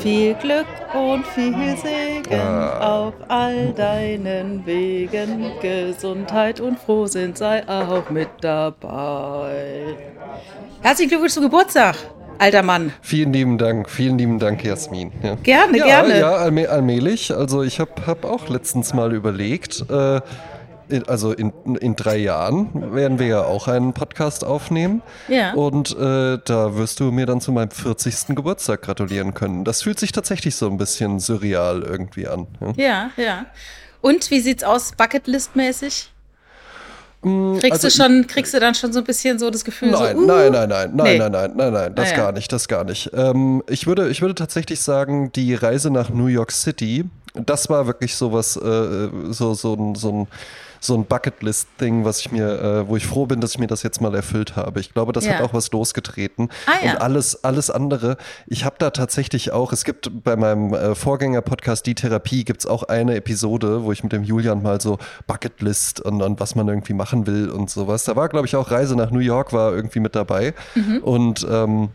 Viel Glück und viel Segen auf all deinen Wegen. Gesundheit und Frohsinn sei auch mit dabei. Herzlichen Glückwunsch zum Geburtstag, alter Mann. Vielen lieben Dank, vielen lieben Dank, Jasmin. Ja. Gerne, ja, gerne. Ja, allmäh allmählich. Also ich habe hab auch letztens mal überlegt, äh, also in, in drei Jahren werden wir ja auch einen Podcast aufnehmen. Ja. Und äh, da wirst du mir dann zu meinem 40. Geburtstag gratulieren können. Das fühlt sich tatsächlich so ein bisschen surreal irgendwie an. Ja. Ja, ja. Und wie sieht's aus, Bucketlist-mäßig? Kriegst also du schon, kriegst du dann schon so ein bisschen so das Gefühl, Nein, so, uh, nein, nein, nein, nein, Nee. nein, nein, nein, nein, das Ah, ja. gar nicht, das gar nicht. Ähm, ich, würde, ich würde tatsächlich sagen, die Reise nach New York City, das war wirklich sowas, äh, so, so ein, so ein, so ein Bucketlist-Ding, was ich mir, äh, wo ich froh bin, dass ich mir das jetzt mal erfüllt habe. Ich glaube, das Ja. hat auch was losgetreten. Ah, ja. Und alles, alles andere, ich habe da tatsächlich auch, es gibt bei meinem äh, Vorgänger-Podcast Die Therapie, gibt es auch eine Episode, wo ich mit dem Julian mal so Bucketlist und, und was man irgendwie machen will und sowas. Da war, glaube ich, auch Reise nach New York war irgendwie mit dabei. Und ähm,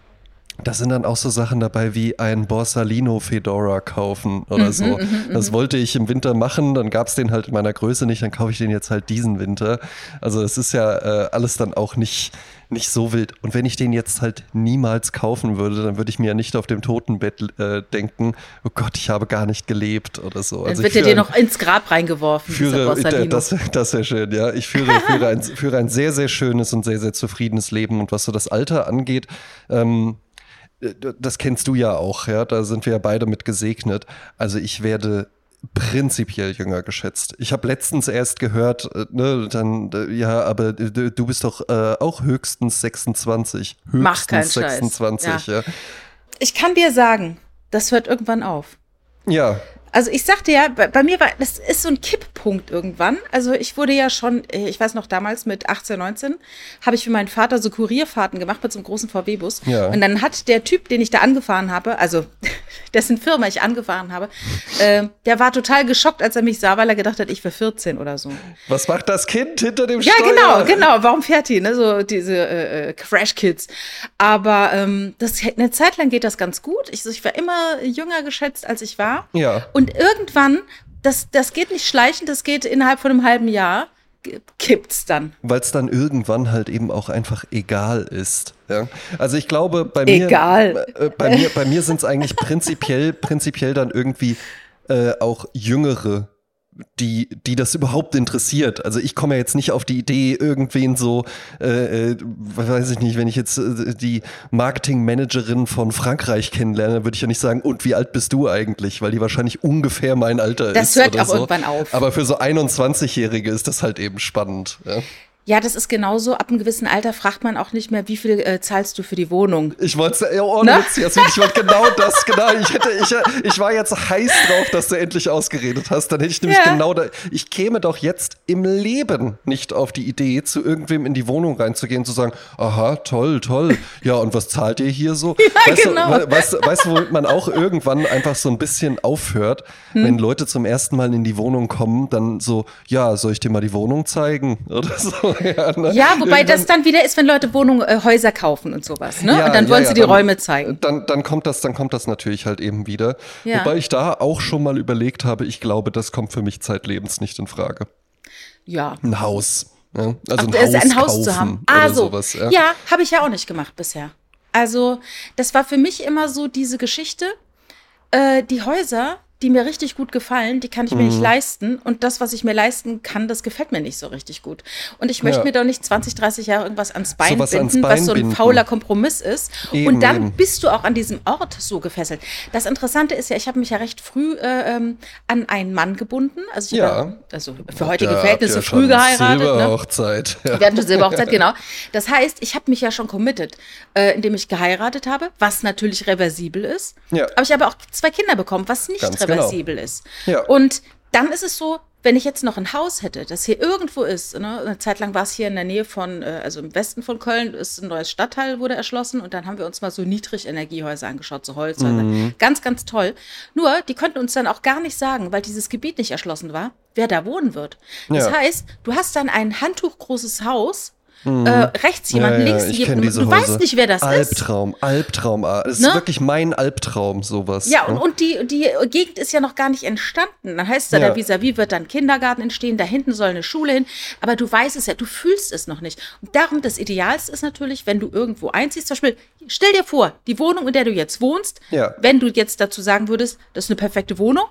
da sind dann auch so Sachen dabei wie ein Borsalino Fedora kaufen oder so. das wollte ich im Winter machen, dann gab es den halt in meiner Größe nicht, dann kaufe ich den jetzt halt diesen Winter. Also es ist ja äh, alles dann auch nicht, nicht so wild. Und wenn ich den jetzt halt niemals kaufen würde, dann würde ich mir ja nicht auf dem Totenbett äh, denken, oh Gott, ich habe gar nicht gelebt oder so. Dann Also wird er dir noch ins Grab reingeworfen, dieser führe, Borsalino. das, das wäre schön, ja. Ich führe, führe, ein, führe ein sehr, sehr schönes und sehr, sehr zufriedenes Leben. Und was so das Alter angeht, ähm, äh, das kennst du ja auch, ja. Da sind wir ja beide mit gesegnet. Also ich werde prinzipiell jünger geschätzt. Ich habe letztens erst gehört, äh, ne, dann, äh, ja, aber du, bist doch äh, auch höchstens 26. Höchstens Mach keinen Scheiß. 26, ja. Ich kann dir sagen, das hört irgendwann auf. Ja, Also ich sagte ja, bei, bei mir war, das ist so ein Kipppunkt irgendwann. Also ich wurde ja schon, äh, ich weiß noch damals mit 18, 19, habe ich für meinen Vater so Kurierfahrten gemacht mit so einem großen VW-Bus. Ja. Und dann hat der Typ, den ich da angefahren habe, also dessen Firma ich angefahren habe, äh, der war total geschockt, als er mich sah, weil er gedacht hat, ich wäre 14 oder so. was macht das Kind hinter dem Ja, Steuer? genau, genau. Warum fährt die? Ne? So diese äh, äh, Crash Kids. Aber ähm, das, eine Zeit lang geht das ganz gut. Ich, ich war immer jünger geschätzt, als ich war. Ja. Und irgendwann, das, das geht nicht schleichend, das geht innerhalb von einem halben Jahr, kippt's dann. weil es dann irgendwann halt eben auch einfach egal ist. Ja? Also ich glaube, bei mir, Egal. Äh, bei mir, bei mir sind es eigentlich prinzipiell, prinzipiell dann irgendwie äh, auch Jüngere, die, die das überhaupt interessiert. Also ich komme ja jetzt nicht auf die Idee, irgendwen so, äh, äh, weiß ich nicht, wenn ich jetzt äh, die Marketingmanagerin von Frankreich kennenlerne, würde ich ja nicht sagen, und wie alt bist du eigentlich? Weil die wahrscheinlich ungefähr mein Alter Das ist. hört oder auch so. irgendwann auf. Aber für so 21-Jährige ist das halt eben spannend. Ja? Ja, das ist genauso. Ab einem gewissen Alter fragt man auch nicht mehr, wie viel äh, zahlst du für die Wohnung. Ich wollte ja, Na? Witz, Jasmin, ich wollte genau das, genau, ich hätte, ich, ich war jetzt heiß drauf, dass du endlich ausgeredet hast, dann hätte ich nämlich Ja. genau da, ich käme doch jetzt im Leben nicht auf die Idee, zu irgendwem in die Wohnung reinzugehen und zu sagen, aha, toll, toll, ja, und was zahlt ihr hier so? Ja, weißt, genau. du, we- weißt, weißt du, womit man auch irgendwann einfach so ein bisschen aufhört, Hm. wenn Leute zum ersten Mal in die Wohnung kommen, dann so, ja, soll ich dir mal die Wohnung zeigen? Oder so, ja, ne? Ja, wobei Irgendwann- das dann wieder ist, wenn Leute Wohnungen, äh, Häuser kaufen und sowas. Ne? Ja, und dann wollen ja, sie die dann- Räume zeigen. Dann, dann kommt das, dann kommt das natürlich halt eben wieder. Ja. Wobei ich da auch schon mal überlegt habe, ich glaube, das kommt für mich zeitlebens nicht in Frage. Ja. Ein Haus. Ja? Also Ach, ein, Haus ein Haus kaufen zu haben. oder Ah, so. sowas. Ja. Ja, habe ich ja auch nicht gemacht bisher. Also, das war für mich immer so diese Geschichte. Äh, die Häuser, die mir richtig gut gefallen, die kann ich mir Mhm. nicht leisten. Und das, was ich mir leisten kann, das gefällt mir nicht so richtig gut. Und ich möchte Ja. mir doch nicht 20, 30 Jahre irgendwas ans Bein ans binden, Bein was so ein binden. fauler Kompromiss ist. Eben, und dann eben. bist du auch an diesem Ort so gefesselt. Das Interessante ist ja, ich habe mich ja recht früh äh, ähm, an einen Mann gebunden. Also, ich Ja. habe, also für heutige habt Verhältnisse ihr früh geheiratet. Ne? Silberhochzeit. Ja. Wir hatten schon Silberhochzeit, genau. Das heißt, ich habe mich ja schon committed, äh, indem ich geheiratet habe, was natürlich reversibel ist. Ja. Aber ich habe auch zwei Kinder bekommen, was nicht Ganz genau. reversibel ist. Ja. Und dann ist es so, wenn ich jetzt noch ein Haus hätte, das hier irgendwo ist, ne? eine Zeit lang war es hier in der Nähe von, äh, also im Westen von Köln, ist ein neues Stadtteil, wurde erschlossen und dann haben wir uns mal so Niedrigenergiehäuser angeschaut, so Holzhäuser. Mhm. Ganz, ganz toll. Nur, die konnten uns dann auch gar nicht sagen, weil dieses Gebiet nicht erschlossen war, wer da wohnen wird. Das Ja. heißt, du hast dann ein handtuchgroßes Haus äh, rechts jemanden, Ja, ja, links kenn diese Du weißt nicht, wer das ist. Albtraum, Albtraum. ah, Das ist Ne? wirklich mein Albtraum, sowas. Ja, und, ne? und die, die Gegend ist ja noch gar nicht entstanden. Dann heißt es ja, Ja. da vis-à-vis wird dann Kindergarten entstehen, da hinten soll eine Schule hin. Aber du weißt es ja, du fühlst es noch nicht. Und darum, das Idealste ist natürlich, wenn du irgendwo einziehst, zum Beispiel, stell dir vor, die Wohnung, in der du jetzt wohnst, Ja. wenn du jetzt dazu sagen würdest, das ist eine perfekte Wohnung,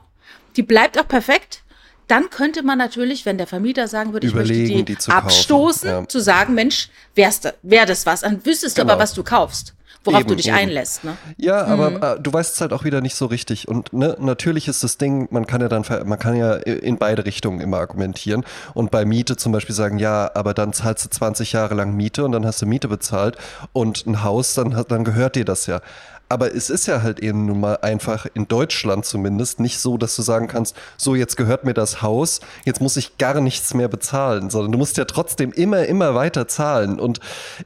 die bleibt auch perfekt, dann könnte man natürlich, wenn der Vermieter sagen würde, ich möchte Überlegen, die, die zu abstoßen, Ja. zu sagen, Mensch, wär's da, wär das was, dann wüsstest du Genau. aber, was du kaufst, worauf Eben, du dich eben. einlässt. Ne? Ja, aber äh, du weißt es halt auch wieder nicht so richtig. Und ne, natürlich ist das Ding, man kann ja dann, man kann ja in beide Richtungen immer argumentieren. Und bei Miete zum Beispiel sagen, ja, aber dann zahlst du 20 Jahre lang Miete und dann hast du Miete bezahlt und ein Haus, dann, dann gehört dir das ja. Aber es ist ja halt eben nun mal einfach in Deutschland zumindest nicht so, dass du sagen kannst, so jetzt gehört mir das Haus, jetzt muss ich gar nichts mehr bezahlen, sondern du musst ja trotzdem immer, immer weiter zahlen. Und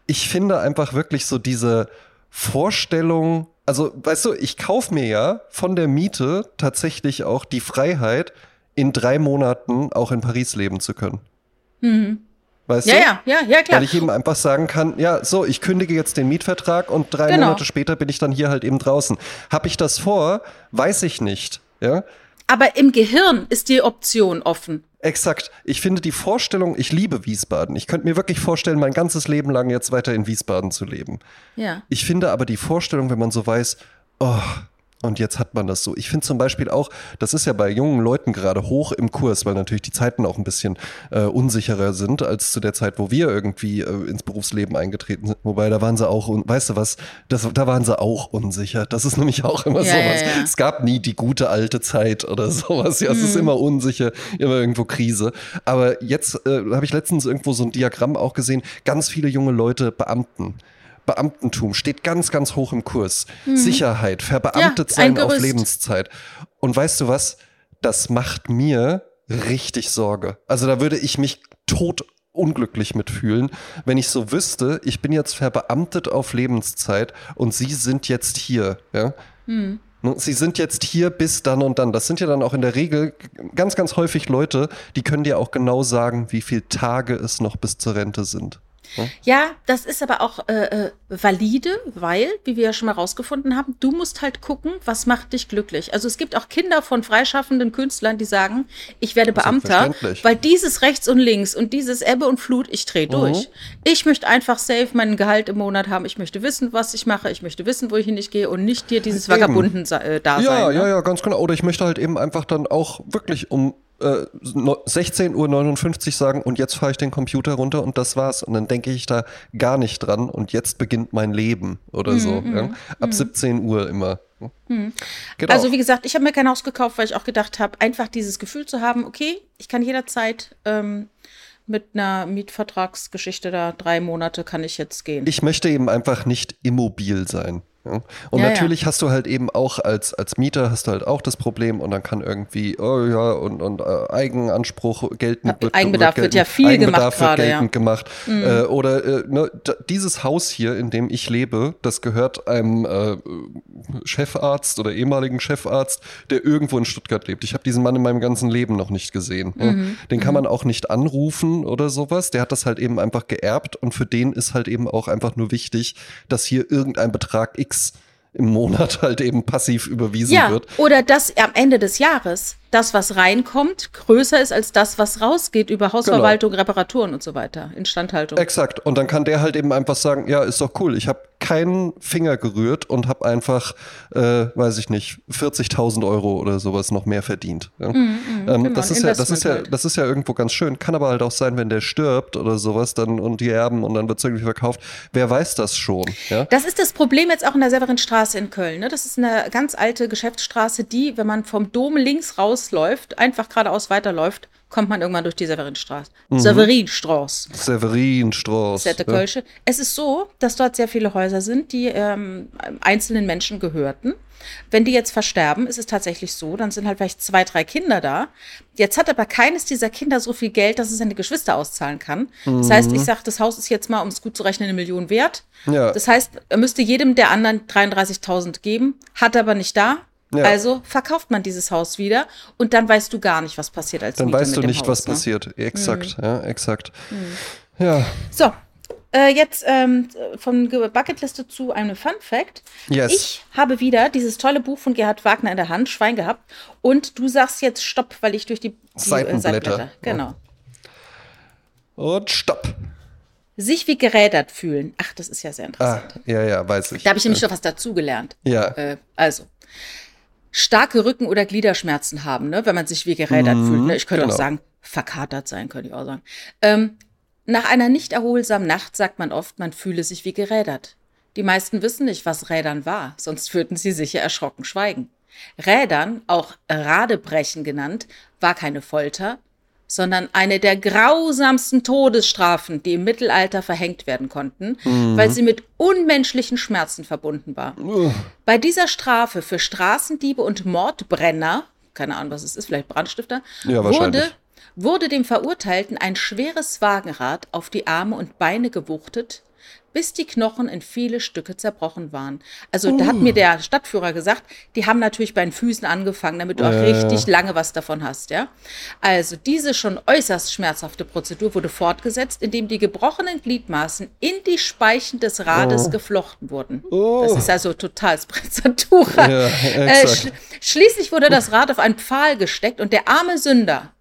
ich finde einfach wirklich so diese Vorstellung, also weißt du, ich kaufe mir ja von der Miete tatsächlich auch die Freiheit, in drei Monaten auch in Paris leben zu können. Weißt Ja, du? ja, ja, ja, klar. Weil ich eben einfach sagen kann, ja, so, ich kündige jetzt den Mietvertrag und drei Genau. Monate später bin ich dann hier halt eben draußen. Habe ich das vor? Weiß ich nicht. Ja, Aber im Gehirn ist die Option offen. exakt. Ich finde die Vorstellung, ich liebe Wiesbaden. Ich könnte mir wirklich vorstellen, mein ganzes Leben lang jetzt weiter in Wiesbaden zu leben. Ja. Ich finde aber die Vorstellung, wenn man so weiß, oh, und jetzt hat man das so. Ich finde zum Beispiel auch, das ist ja bei jungen Leuten gerade hoch im Kurs, weil natürlich die Zeiten auch ein bisschen äh, unsicherer sind als zu der Zeit, wo wir irgendwie äh, ins Berufsleben eingetreten sind. Wobei, da waren sie auch, un- weißt du was, das, da waren sie auch unsicher. Das ist nämlich auch immer Ja, sowas. ja, ja. Es gab nie die gute alte Zeit oder sowas. Ja, es ist immer unsicher, immer irgendwo Krise. Aber jetzt äh, habe ich letztens irgendwo so ein Diagramm auch gesehen, ganz viele junge Leute, Beamten. Beamtentum steht ganz, ganz hoch im Kurs. Sicherheit, verbeamtet Mhm. Ja, ein sein auf. Lebenszeit. Und weißt du was? Das macht mir richtig Sorge. Also da würde ich mich tot unglücklich mitfühlen, wenn ich so wüsste, ich bin jetzt verbeamtet auf Lebenszeit und Sie sind jetzt hier. Ja? Hm. Ne, Sie sind jetzt hier bis dann und dann. Das sind ja dann auch in der Regel ganz, ganz häufig Leute, die können dir auch genau sagen, wie viele Tage es noch bis zur Rente sind. Ja, das ist aber auch äh, äh, valide, weil, wie wir ja schon mal rausgefunden haben, du musst halt gucken, was macht dich glücklich. Also es gibt auch Kinder von freischaffenden Künstlern, die sagen, ich werde Beamter, weil dieses rechts und links und dieses Ebbe und Flut, ich drehe Mhm. durch. Ich möchte einfach safe meinen Gehalt im Monat haben. Ich möchte wissen, was ich mache. Ich möchte wissen, wohin ich gehe und nicht dir dieses. Vagabunden äh, da Ja, sein. ja, ne? ja, ganz genau. Oder ich möchte halt eben einfach dann auch wirklich um äh, no- 16.59 Uhr sagen und jetzt fahre ich den Computer runter und das war's. Und dann denke ich da gar nicht dran und jetzt beginnt mein Leben oder Mhm, so. Ja? Ab 17 Uhr immer. Genau. Also wie gesagt, ich habe mir kein Haus gekauft, weil ich auch gedacht habe, einfach dieses Gefühl zu haben, okay, ich kann jederzeit ähm, mit einer Mietvertragsgeschichte da drei Monate kann ich jetzt gehen. ich möchte eben einfach nicht immobil sein. Ja? Und Ja, ja. natürlich hast du halt eben auch als, als Mieter hast du halt auch das Problem und dann kann irgendwie, oh ja, und, und äh, Eigenanspruch geltend Ja, Eigenbedarf wird ja geltend- viel Eigenbedarf gemacht wird ja. Mhm. geltend gemacht. Äh, oder äh, ne, dieses Haus hier, in dem ich lebe, das gehört einem äh, Chefarzt oder ehemaligen Chefarzt, der irgendwo in Stuttgart lebt. Ich habe diesen Mann in meinem ganzen Leben noch nicht gesehen. ne? Mhm. Den kann man auch nicht anrufen oder sowas. Der hat das halt eben einfach geerbt und für den ist halt eben auch einfach nur wichtig, dass hier irgendein Betrag X im Monat halt eben passiv überwiesen ja, wird. oder dass am Ende des Jahres das, was reinkommt, größer ist als das, was rausgeht über Hausverwaltung, Reparaturen und so weiter, Instandhaltung. Exakt. Und dann kann der halt eben einfach sagen, ja, ist doch cool. Ich habe keinen Finger gerührt und habe einfach, äh, weiß ich nicht, 40.000 Euro oder sowas noch mehr verdient. Ja? ähm, genau, das, ist ja, das, ist ja, das ist ja irgendwo ganz schön. Kann aber halt auch sein, wenn der stirbt oder sowas dann und die erben und dann wird es irgendwie verkauft. Wer weiß das schon? Ja? Das ist das Problem jetzt auch in der Severinstraße in Köln. Ne? Das ist eine ganz alte Geschäftsstraße, die, wenn man vom Dom links rausläuft, einfach geradeaus weiterläuft, kommt man irgendwann durch die Severinstraße. Severinstraße. Severin Strauß. Sette ja. Es ist so, dass dort sehr viele Häuser sind, die ähm, einzelnen Menschen gehörten. Wenn die jetzt versterben, ist es tatsächlich so, dann sind halt vielleicht zwei, drei Kinder da. Jetzt hat aber keines dieser Kinder so viel Geld, dass es seine Geschwister auszahlen kann. Das heißt, ich sage, das Haus ist jetzt mal, um es gut zu rechnen, eine Million wert. Ja. Das heißt, er müsste jedem der anderen 33.000 geben, hat aber nicht da. Ja. Also verkauft man dieses Haus wieder und dann weißt du gar nicht, was passiert als Dann Mieter weißt du nicht, Haus, was ne? passiert. Exakt, ja, exakt. Ja, So, äh, jetzt ähm, von Bucketliste zu einem Fun Fact. Yes. Ich habe wieder dieses tolle Buch von Gerhard Wagner in der Hand, Schwein gehabt. Und du sagst jetzt Stopp, weil ich durch die, die Seitenblätter. Genau. Und stopp. Sich wie gerädert fühlen. Ach, das ist ja sehr Ah, interessant. ja, ja, weiß ich. Da habe ich nämlich noch was dazugelernt. Ja. Äh, also, starke Rücken- oder Gliederschmerzen haben, ne, wenn man sich wie gerädert fühlt. Ne? Ich könnte genau. auch sagen, verkatert sein, könnte ich auch sagen. Ähm, nach einer nicht erholsamen Nacht sagt man oft, man fühle sich wie gerädert. Die meisten wissen nicht, was Rädern war, sonst würden sie sicher erschrocken schweigen. Rädern, auch Radebrechen genannt, war keine Folter, sondern eine der grausamsten Todesstrafen, die im Mittelalter verhängt werden konnten, weil sie mit unmenschlichen Schmerzen verbunden war. Bei dieser Strafe für Straßendiebe und Mordbrenner, keine Ahnung, was es ist, vielleicht Brandstifter, Ja, wurde, wurde dem Verurteilten ein schweres Wagenrad auf die Arme und Beine gewuchtet, bis die Knochen in viele Stücke zerbrochen waren. Also da hat mir der Stadtführer gesagt, die haben natürlich bei den Füßen angefangen, damit du auch richtig lange was davon hast, ja. Also diese schon äußerst schmerzhafte Prozedur wurde fortgesetzt, indem die gebrochenen Gliedmaßen in die Speichen des Rades geflochten wurden. Das ist also total Sprezzatura. Ja, äh, sch schließlich wurde das Rad auf einen Pfahl gesteckt und der arme Sünder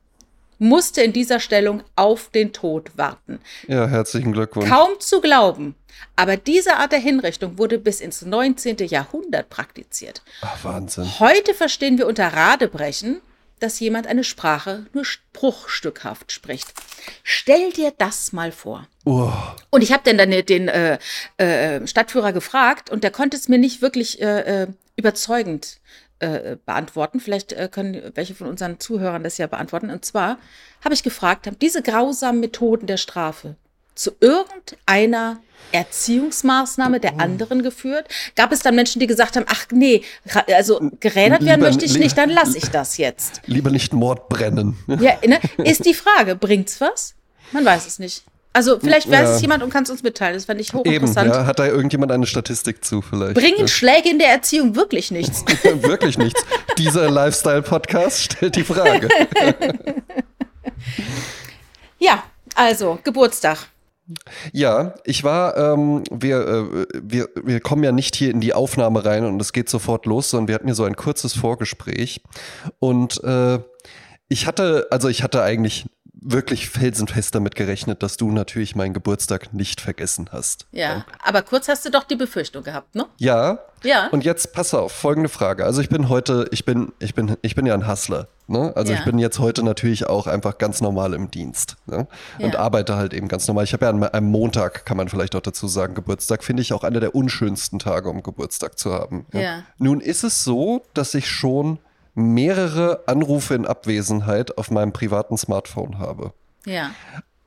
musste in dieser Stellung auf den Tod warten. Ja, herzlichen Glückwunsch. Kaum zu glauben, aber diese Art der Hinrichtung wurde bis ins 19. Jahrhundert praktiziert. Ach, Wahnsinn. Heute verstehen wir unter Radebrechen, dass jemand eine Sprache nur bruchstückhaft spricht. Stell dir das mal vor. Oh, Und ich habe dann, dann den äh, äh, Stadtführer gefragt und der konnte es mir nicht wirklich äh, äh, überzeugend äh, beantworten. Vielleicht äh, können welche von unseren Zuhörern das ja beantworten. Und zwar habe ich gefragt, haben diese grausamen Methoden der Strafe zu irgendeiner Erziehungsmaßnahme der anderen geführt? Gab es dann Menschen, die gesagt haben, ach nee, also gerädert werden Lieber- möchte ich nicht, dann lasse ich das jetzt. lieber nicht Mord brennen. Ja, ne? Ist die Frage, bringt's was? Man weiß es nicht. Also vielleicht weiß Ja. es jemand und kann es uns mitteilen. Das fände ich Eben, hochinteressant. ja. Hat da irgendjemand eine Statistik zu vielleicht? Bringen Schläge in der Erziehung wirklich nichts? Ja, Wirklich nichts. Dieser Lifestyle-Podcast stellt die Frage. ja, also Geburtstag. Ja, ich war, ähm, wir, äh, wir, wir kommen ja nicht hier in die Aufnahme rein und es geht sofort los, sondern wir hatten hier so ein kurzes Vorgespräch. Und äh, ich hatte, also ich hatte eigentlich wirklich felsenfest damit gerechnet, dass du natürlich meinen Geburtstag nicht vergessen hast. Ja, aber kurz hast du doch die Befürchtung gehabt, ne? Ja. Ja. Und jetzt pass auf, folgende Frage. Also ich bin heute, ich bin, ich bin, ich bin ja ein Hustler. Ne? Also Ja. ich bin jetzt heute natürlich auch einfach ganz normal im Dienst. Ne? Und Ja. arbeite halt eben ganz normal. Ich habe ja an einem Montag, kann man vielleicht auch dazu sagen, Geburtstag, finde ich auch einer der unschönsten Tage, um Geburtstag zu haben. Ja. Nun ist es so, dass ich schon mehrere Anrufe in Abwesenheit auf meinem privaten Smartphone habe. Ja.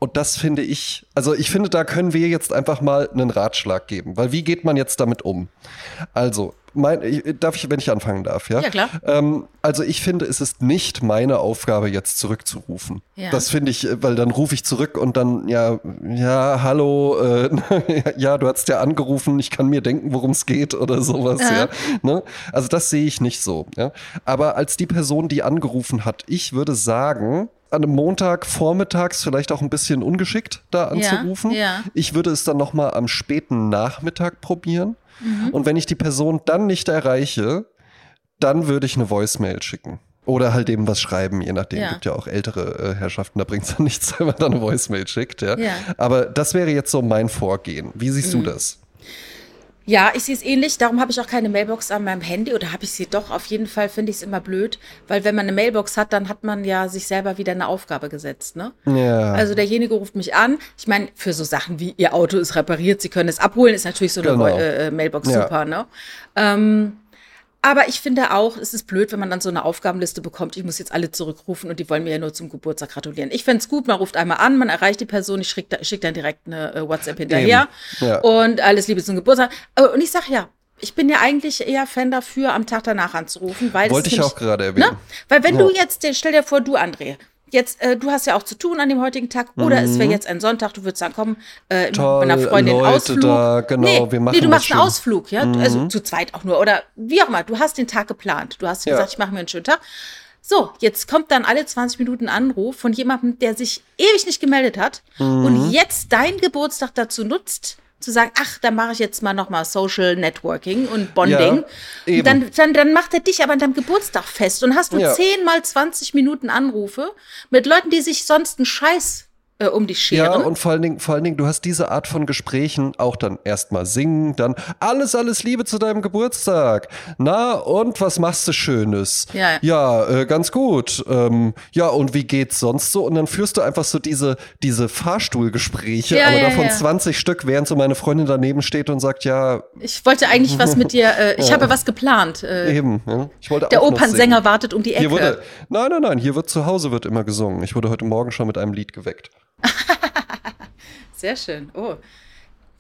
Und das finde ich, also ich finde, da können wir jetzt einfach mal einen Ratschlag geben, weil wie geht man jetzt damit um? Also, mein, ich- darf ich, wenn ich anfangen darf, ja? Ja, klar. Ähm, also ich finde, es ist nicht meine Aufgabe, jetzt zurückzurufen. Ja. Das finde ich, weil dann rufe ich zurück und dann, ja, ja, hallo, äh, ja, du hast ja angerufen, ich kann mir denken, worum es geht oder sowas, ja. Ja. Ne? Also das sehe ich nicht so. Ja? Aber als die Person, die angerufen hat, ich würde sagen, an einem Montag vormittags vielleicht auch ein bisschen ungeschickt da anzurufen. ja. Ich würde es dann noch mal am späten Nachmittag probieren. Mhm. Und wenn ich die Person dann nicht erreiche, dann würde ich eine Voicemail schicken. Oder halt eben was schreiben, je nachdem. Ja. Gibt ja auch ältere äh, Herrschaften, da bringt es dann nichts, wenn man dann eine Voicemail schickt. Ja? Ja. Aber das wäre jetzt so mein Vorgehen. Wie siehst Mhm. du das? Ja, ich sehe es ähnlich. Darum habe ich auch keine Mailbox an meinem Handy oder habe ich sie doch. Auf jeden Fall finde ich es immer blöd, weil wenn man eine Mailbox hat, dann hat man ja sich selber wieder eine Aufgabe gesetzt. Ne? Ja. Also derjenige ruft mich an. Ich meine, für so Sachen wie Ihr Auto ist repariert, Sie können es abholen, ist natürlich so eine Genau. äh, Mailbox Ja. super. Ne? Ähm, aber ich finde auch, es ist blöd, wenn man dann so eine Aufgabenliste bekommt. Ich muss jetzt alle zurückrufen und die wollen mir ja nur zum Geburtstag gratulieren. Ich fände es gut, man ruft einmal an, man erreicht die Person, ich schicke schick dann direkt eine äh, WhatsApp hinterher. Ja. Und alles Liebe zum Geburtstag. Äh, Und ich sage ja, ich bin ja eigentlich eher Fan dafür, am Tag danach anzurufen, weil Wollte ich auch gerade erwähnen. Ne? Weil wenn Ja. du jetzt, stell dir vor, du André, jetzt, äh, du hast ja auch zu tun an dem heutigen Tag, oder es wäre jetzt ein Sonntag, du würdest sagen, komm, äh, mit Mhm. Toll, meiner Freundin Leute Ausflug. da, genau, nee, wir machen nee, du machst einen schön. Ausflug, ja, also zu zweit auch nur, oder wie auch immer, du hast den Tag geplant, du hast Ja. gesagt, ich mache mir einen schönen Tag. So, jetzt kommt dann alle 20 Minuten Anruf von jemandem, der sich ewig nicht gemeldet hat und jetzt dein Geburtstag dazu nutzt, zu sagen, ach, da mache ich jetzt mal nochmal Social Networking und Bonding. Ja, und dann, dann, dann macht er dich aber an deinem Geburtstag fest und hast du Ja. 10 mal 20 Minuten Anrufe mit Leuten, die sich sonst einen Scheiß äh, um dich Ja, scheren. und vor allen, Dingen, vor allen Dingen, du hast diese Art von Gesprächen auch dann erstmal singen, dann alles, alles Liebe zu deinem Geburtstag. Na, und was machst du Schönes? Ja. Ja, äh, ganz gut. Ähm, ja, und wie geht's sonst so? Und dann führst du einfach so diese, diese Fahrstuhlgespräche, Ja, aber ja, davon ja. 20 Stück, während so meine Freundin daneben steht und sagt, ja, ich wollte eigentlich was mit dir, äh, ich habe was geplant. Äh, eben. Ja. Ich wollte der Opernsänger wartet um die Ecke. Wurde, nein, nein, nein, hier wird zu Hause wird immer gesungen. Ich wurde heute Morgen schon mit einem Lied geweckt. Sehr schön. Oh.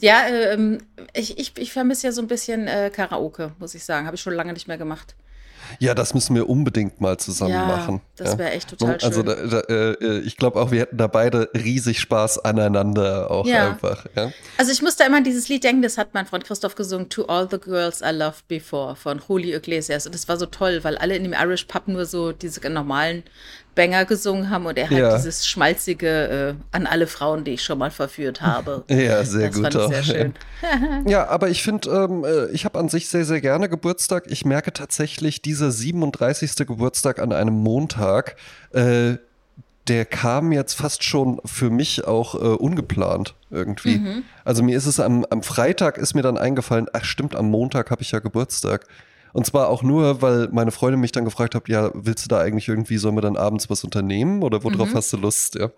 Ja, ähm, ich, ich, ich vermisse ja so ein bisschen äh, Karaoke, muss ich sagen. Habe ich schon lange nicht mehr gemacht. Ja, das müssen wir unbedingt mal zusammen Ja, machen. das wäre echt total Also schön. da, da, äh, ich glaube auch, wir hätten da beide riesig Spaß aneinander auch Ja. einfach. Ja? Also ich musste immer an dieses Lied denken, das hat mein Freund Christoph gesungen, To All the Girls I Loved Before von Julio Iglesias. Und das war so toll, weil alle in dem Irish Pub nur so diese normalen Banger gesungen haben und er hat Ja. dieses schmalzige äh, an alle Frauen, die ich schon mal verführt habe. Ja, sehr das gut. fand ich sehr schön. Ja, aber ich finde, ähm, äh, ich habe an sich sehr, sehr gerne Geburtstag. Ich merke tatsächlich, dieser 37. Geburtstag an einem Montag, äh, der kam jetzt fast schon für mich auch äh, ungeplant irgendwie. Mhm. Also mir ist es am, am Freitag ist mir dann eingefallen, ach stimmt, am Montag habe ich ja Geburtstag. Und zwar auch nur, weil meine Freundin mich dann gefragt hat, ja, willst du da eigentlich irgendwie, sollen wir dann abends was unternehmen oder worauf Mhm. hast du Lust, ja?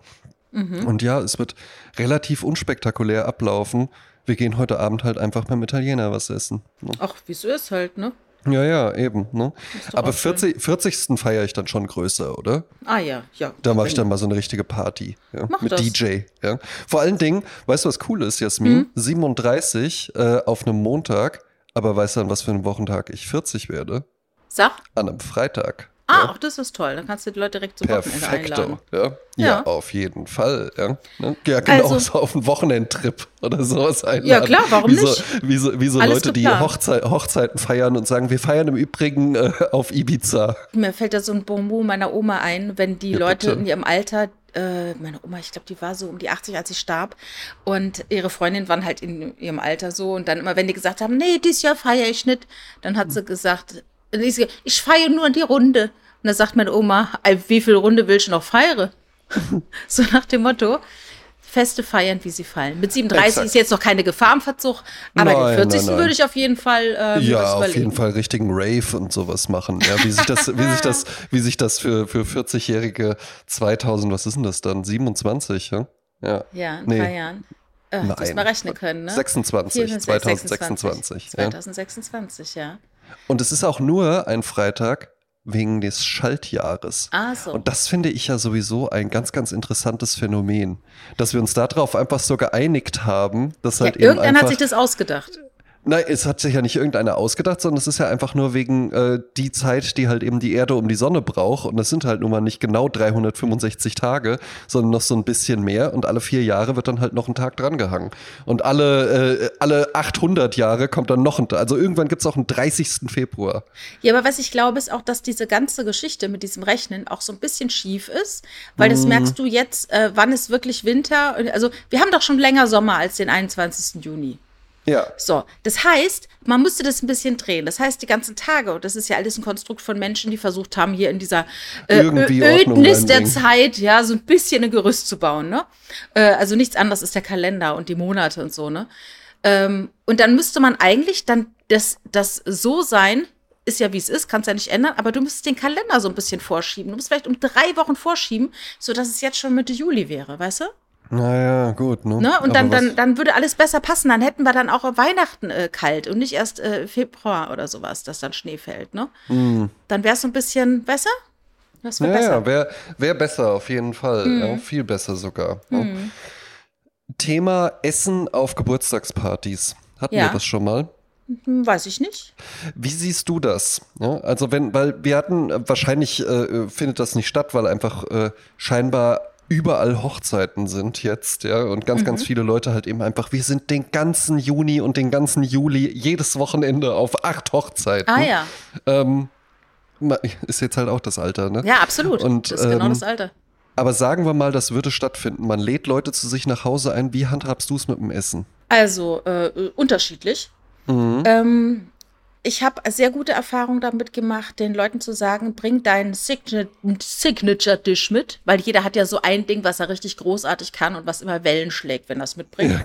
Und ja, es wird relativ unspektakulär ablaufen. Wir gehen heute Abend halt einfach beim Italiener was essen. Ne? Ach, wie so ist halt, ne? Ja, ja, eben. Ne? Aber auch schön. 40, 40. feiere ich dann schon größer, oder? Ah ja, ja. Da mache ich dann mal so eine richtige Party. Ja? Mach Mit das. DJ. Ja? Vor allen Dingen, weißt du, was cool ist, Jasmin? Hm? 37 äh, auf einem Montag, aber weißt du, an was für einem Wochentag ich 40 werde? Sag. An einem Freitag. Ah, auch das ist toll. Dann kannst du die Leute direkt zum Wochenende Perfekto. einladen. Ja? Ja. Ja. auf jeden Fall. Ja, Ne? ja genau, Also- so auf einen Wochenendtrip oder sowas einladen. Ja, klar, warum wie so, nicht? Wie so, wie so Leute, die geplant. Hochzei Hochzeiten feiern und sagen, wir feiern im Übrigen äh, auf Ibiza. Mir fällt da so ein Bonbon meiner Oma ein, wenn die Ja, Leute bitte. in ihrem Alter, äh, meine Oma, ich glaube, die war so um die 80, als sie starb. Und ihre Freundinnen waren halt in ihrem Alter so. Und dann immer, wenn die gesagt haben, nee, dieses Jahr feiere ich nicht, dann hat sie gesagt, sie- ich feiere nur die Runde. Und dann sagt meine Oma, "Ey, wie viel Runde willst du noch feiern? so nach dem Motto. Feste feiern, wie sie fallen. Mit 37 Exakt. ist jetzt noch keine Gefahr im Verzug, aber Nein, den 40. nein, nein. würde ich auf jeden Fall äh, mir Ja, auf jeden Fall richtigen Rave und sowas machen. Ja, wie sich das, wie sich das, wie sich das für, für 40-jährige 2000, was ist denn das dann? 27, ja? Ja. Ja, in Nee. drei Jahren. Äh, Nein. mal rechnen können, ne? 26, 24, 2026. Ja. 2026, ja. Und es ist auch nur ein Freitag wegen des Schaltjahres. Ah, so. Und das finde ich ja sowieso ein ganz, ganz interessantes Phänomen, dass wir uns darauf einfach so geeinigt haben, dass ja, halt eben irgendwann hat sich das ausgedacht. Nein, es hat sich ja nicht irgendeiner ausgedacht, sondern es ist ja einfach nur wegen äh, die Zeit, die halt eben die Erde um die Sonne braucht. Und das sind halt nun mal nicht genau 365 Tage, sondern noch so ein bisschen mehr. Und alle vier Jahre wird dann halt noch ein Tag drangehangen. Und alle, äh, alle 800 Jahre kommt dann noch ein Tag. Also irgendwann gibt es auch einen 30. Februar. Ja, aber was ich glaube, ist auch, dass diese ganze Geschichte mit diesem Rechnen auch so ein bisschen schief ist, weil Mhm. das merkst du jetzt, äh, wann ist wirklich Winter. Also, wir haben doch schon länger Sommer als den 21. Juni. Ja. So, das heißt, man musste das ein bisschen drehen. Das heißt, die ganzen Tage, und das ist ja alles ein Konstrukt von Menschen, die versucht haben, hier in dieser äh, Ödnis der. Zeit, ja, so ein bisschen ein Gerüst zu bauen, ne? Äh, also nichts anderes ist der Kalender und die Monate und so, ne? Ähm, und dann müsste man eigentlich dann das, das so sein, ist ja wie es ist, kannst ja nicht ändern, aber du müsstest den Kalender so ein bisschen vorschieben. Du musst vielleicht um drei Wochen vorschieben, sodass es jetzt schon Mitte Juli wäre, weißt du? Naja, gut. Ne? Ne? Und Aber dann, dann, dann würde alles besser passen. Dann hätten wir dann auch Weihnachten äh, kalt und nicht erst äh, Februar oder sowas, dass dann Schnee fällt. Ne? Dann wäre es ein bisschen besser. Das wäre Ja, besser. ja, wäre wär besser auf jeden Fall. Ja, viel besser sogar. Ja. Thema Essen auf Geburtstagspartys. Hatten wir das schon mal? Hm, weiß ich nicht. Wie siehst du das? Ja, also wenn, weil wir hatten, äh, wahrscheinlich äh, findet das nicht statt, weil einfach äh, scheinbar überall Hochzeiten sind jetzt, ja, und ganz, Mhm. ganz viele Leute halt eben einfach, wir sind den ganzen Juni und den ganzen Juli jedes Wochenende auf acht Hochzeiten. Ah ja. Ähm, ist jetzt halt auch das Alter, ne? Ja, absolut. Und, das ist genau ähm, das Alter. Aber sagen wir mal, das würde stattfinden. Man lädt Leute zu sich nach Hause ein. Wie handhabst du es mit dem Essen? Also äh, unterschiedlich. Ähm, ich habe sehr gute Erfahrungen damit gemacht, den Leuten zu sagen, bring deinen Signa- Signature-Dish mit, weil jeder hat ja so ein Ding, was er richtig großartig kann und was immer Wellen schlägt, wenn er es mitbringt.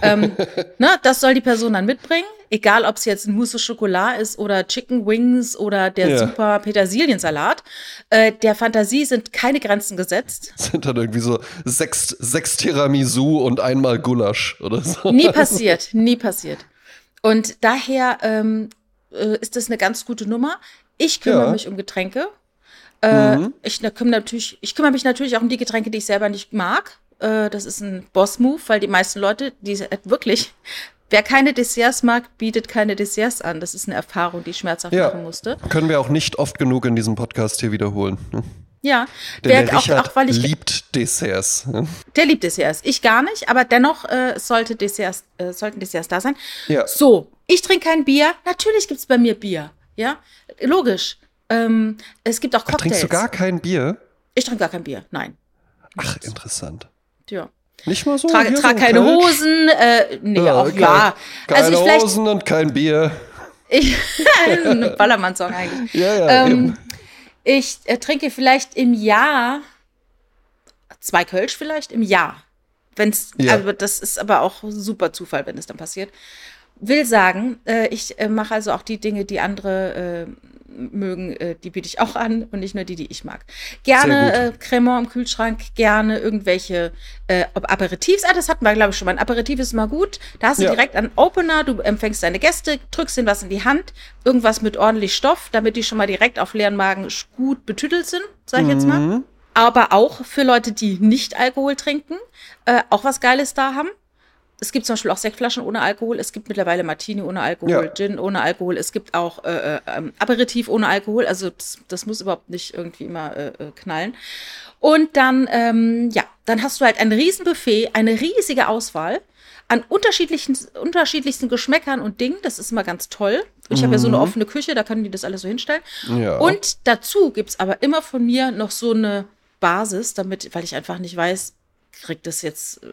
Ähm, ne, das soll die Person dann mitbringen, egal ob es jetzt ein Mousse au Chocolat ist oder Chicken Wings oder der Ja. super Petersiliensalat. Äh, der Fantasie sind keine Grenzen gesetzt. Sind dann irgendwie so sechs, sechs Tiramisu und einmal Gulasch oder so. Nie passiert, nie passiert. Und daher ähm, äh, ist das eine ganz gute Nummer. Ich kümmere Ja. mich um Getränke. Äh, Mhm. ich, ne, kümmere natürlich, ich kümmere mich natürlich auch um die Getränke, die ich selber nicht mag. Äh, das ist ein Boss-Move, weil die meisten Leute, die äh, wirklich, wer keine Desserts mag, bietet keine Desserts an. Das ist eine Erfahrung, die ich schmerzhaft Ja. machen musste. Können wir auch nicht oft genug in diesem Podcast hier wiederholen. ne? Ja, Denn der auch, auch weil ich liebt Desserts. Der liebt Desserts. Ich gar nicht, aber dennoch äh, es sollte Desserts, äh, sollten Desserts da sein. Ja. So, ich trinke kein Bier. Natürlich gibt's bei mir Bier. Ja, logisch. Ähm, es gibt auch Ach, Cocktails. trinkst du gar kein Bier? ich trinke gar kein Bier. Nein. Ach, interessant. Ja. Nicht mal so. Trage trag so keine Kölsch? Hosen. Äh, nee, Ja, auch kein- ja. Keine Also. Hosen und kein Bier. Ich, ein Ballermann-Song eigentlich. Ja, ja, Ähm, eben. Ich äh, trinke vielleicht im Jahr zwei Kölsch vielleicht im Jahr. Wenn's, Ja. aber das ist aber auch super Zufall, wenn es dann passiert. Will sagen, äh, ich äh, mache also auch die Dinge, die andere äh, mögen, äh, die biete ich auch an und nicht nur die, die ich mag. Gerne äh, Cremant im Kühlschrank, gerne irgendwelche äh, ob Aperitifs. Ah, das hatten wir, glaube ich, schon mal. Ein Aperitif ist mal gut. Da hast du Ja. direkt einen Opener, du empfängst deine Gäste, drückst ihnen was in die Hand, irgendwas mit ordentlich Stoff, damit die schon mal direkt auf leeren Magen gut betüdelt sind, sag ich jetzt Mhm. mal. Aber auch für Leute, die nicht Alkohol trinken, äh, auch was Geiles da haben. Es gibt zum Beispiel auch Sektflaschen ohne Alkohol. Es gibt mittlerweile Martini ohne Alkohol, Ja. Gin ohne Alkohol. Es gibt auch äh, äh, ähm, Aperitif ohne Alkohol. Also das, das muss überhaupt nicht irgendwie immer äh, äh, knallen. Und dann, ähm, ja, dann hast du halt ein Riesenbuffet, eine riesige Auswahl an unterschiedlichen, unterschiedlichsten Geschmäckern und Dingen. Das ist immer ganz toll. Und ich habe ja so eine offene Küche, da können die das alles so hinstellen. Ja. Und dazu gibt's aber immer von mir noch so eine Basis, damit, weil ich einfach nicht weiß, kriegt das jetzt, äh,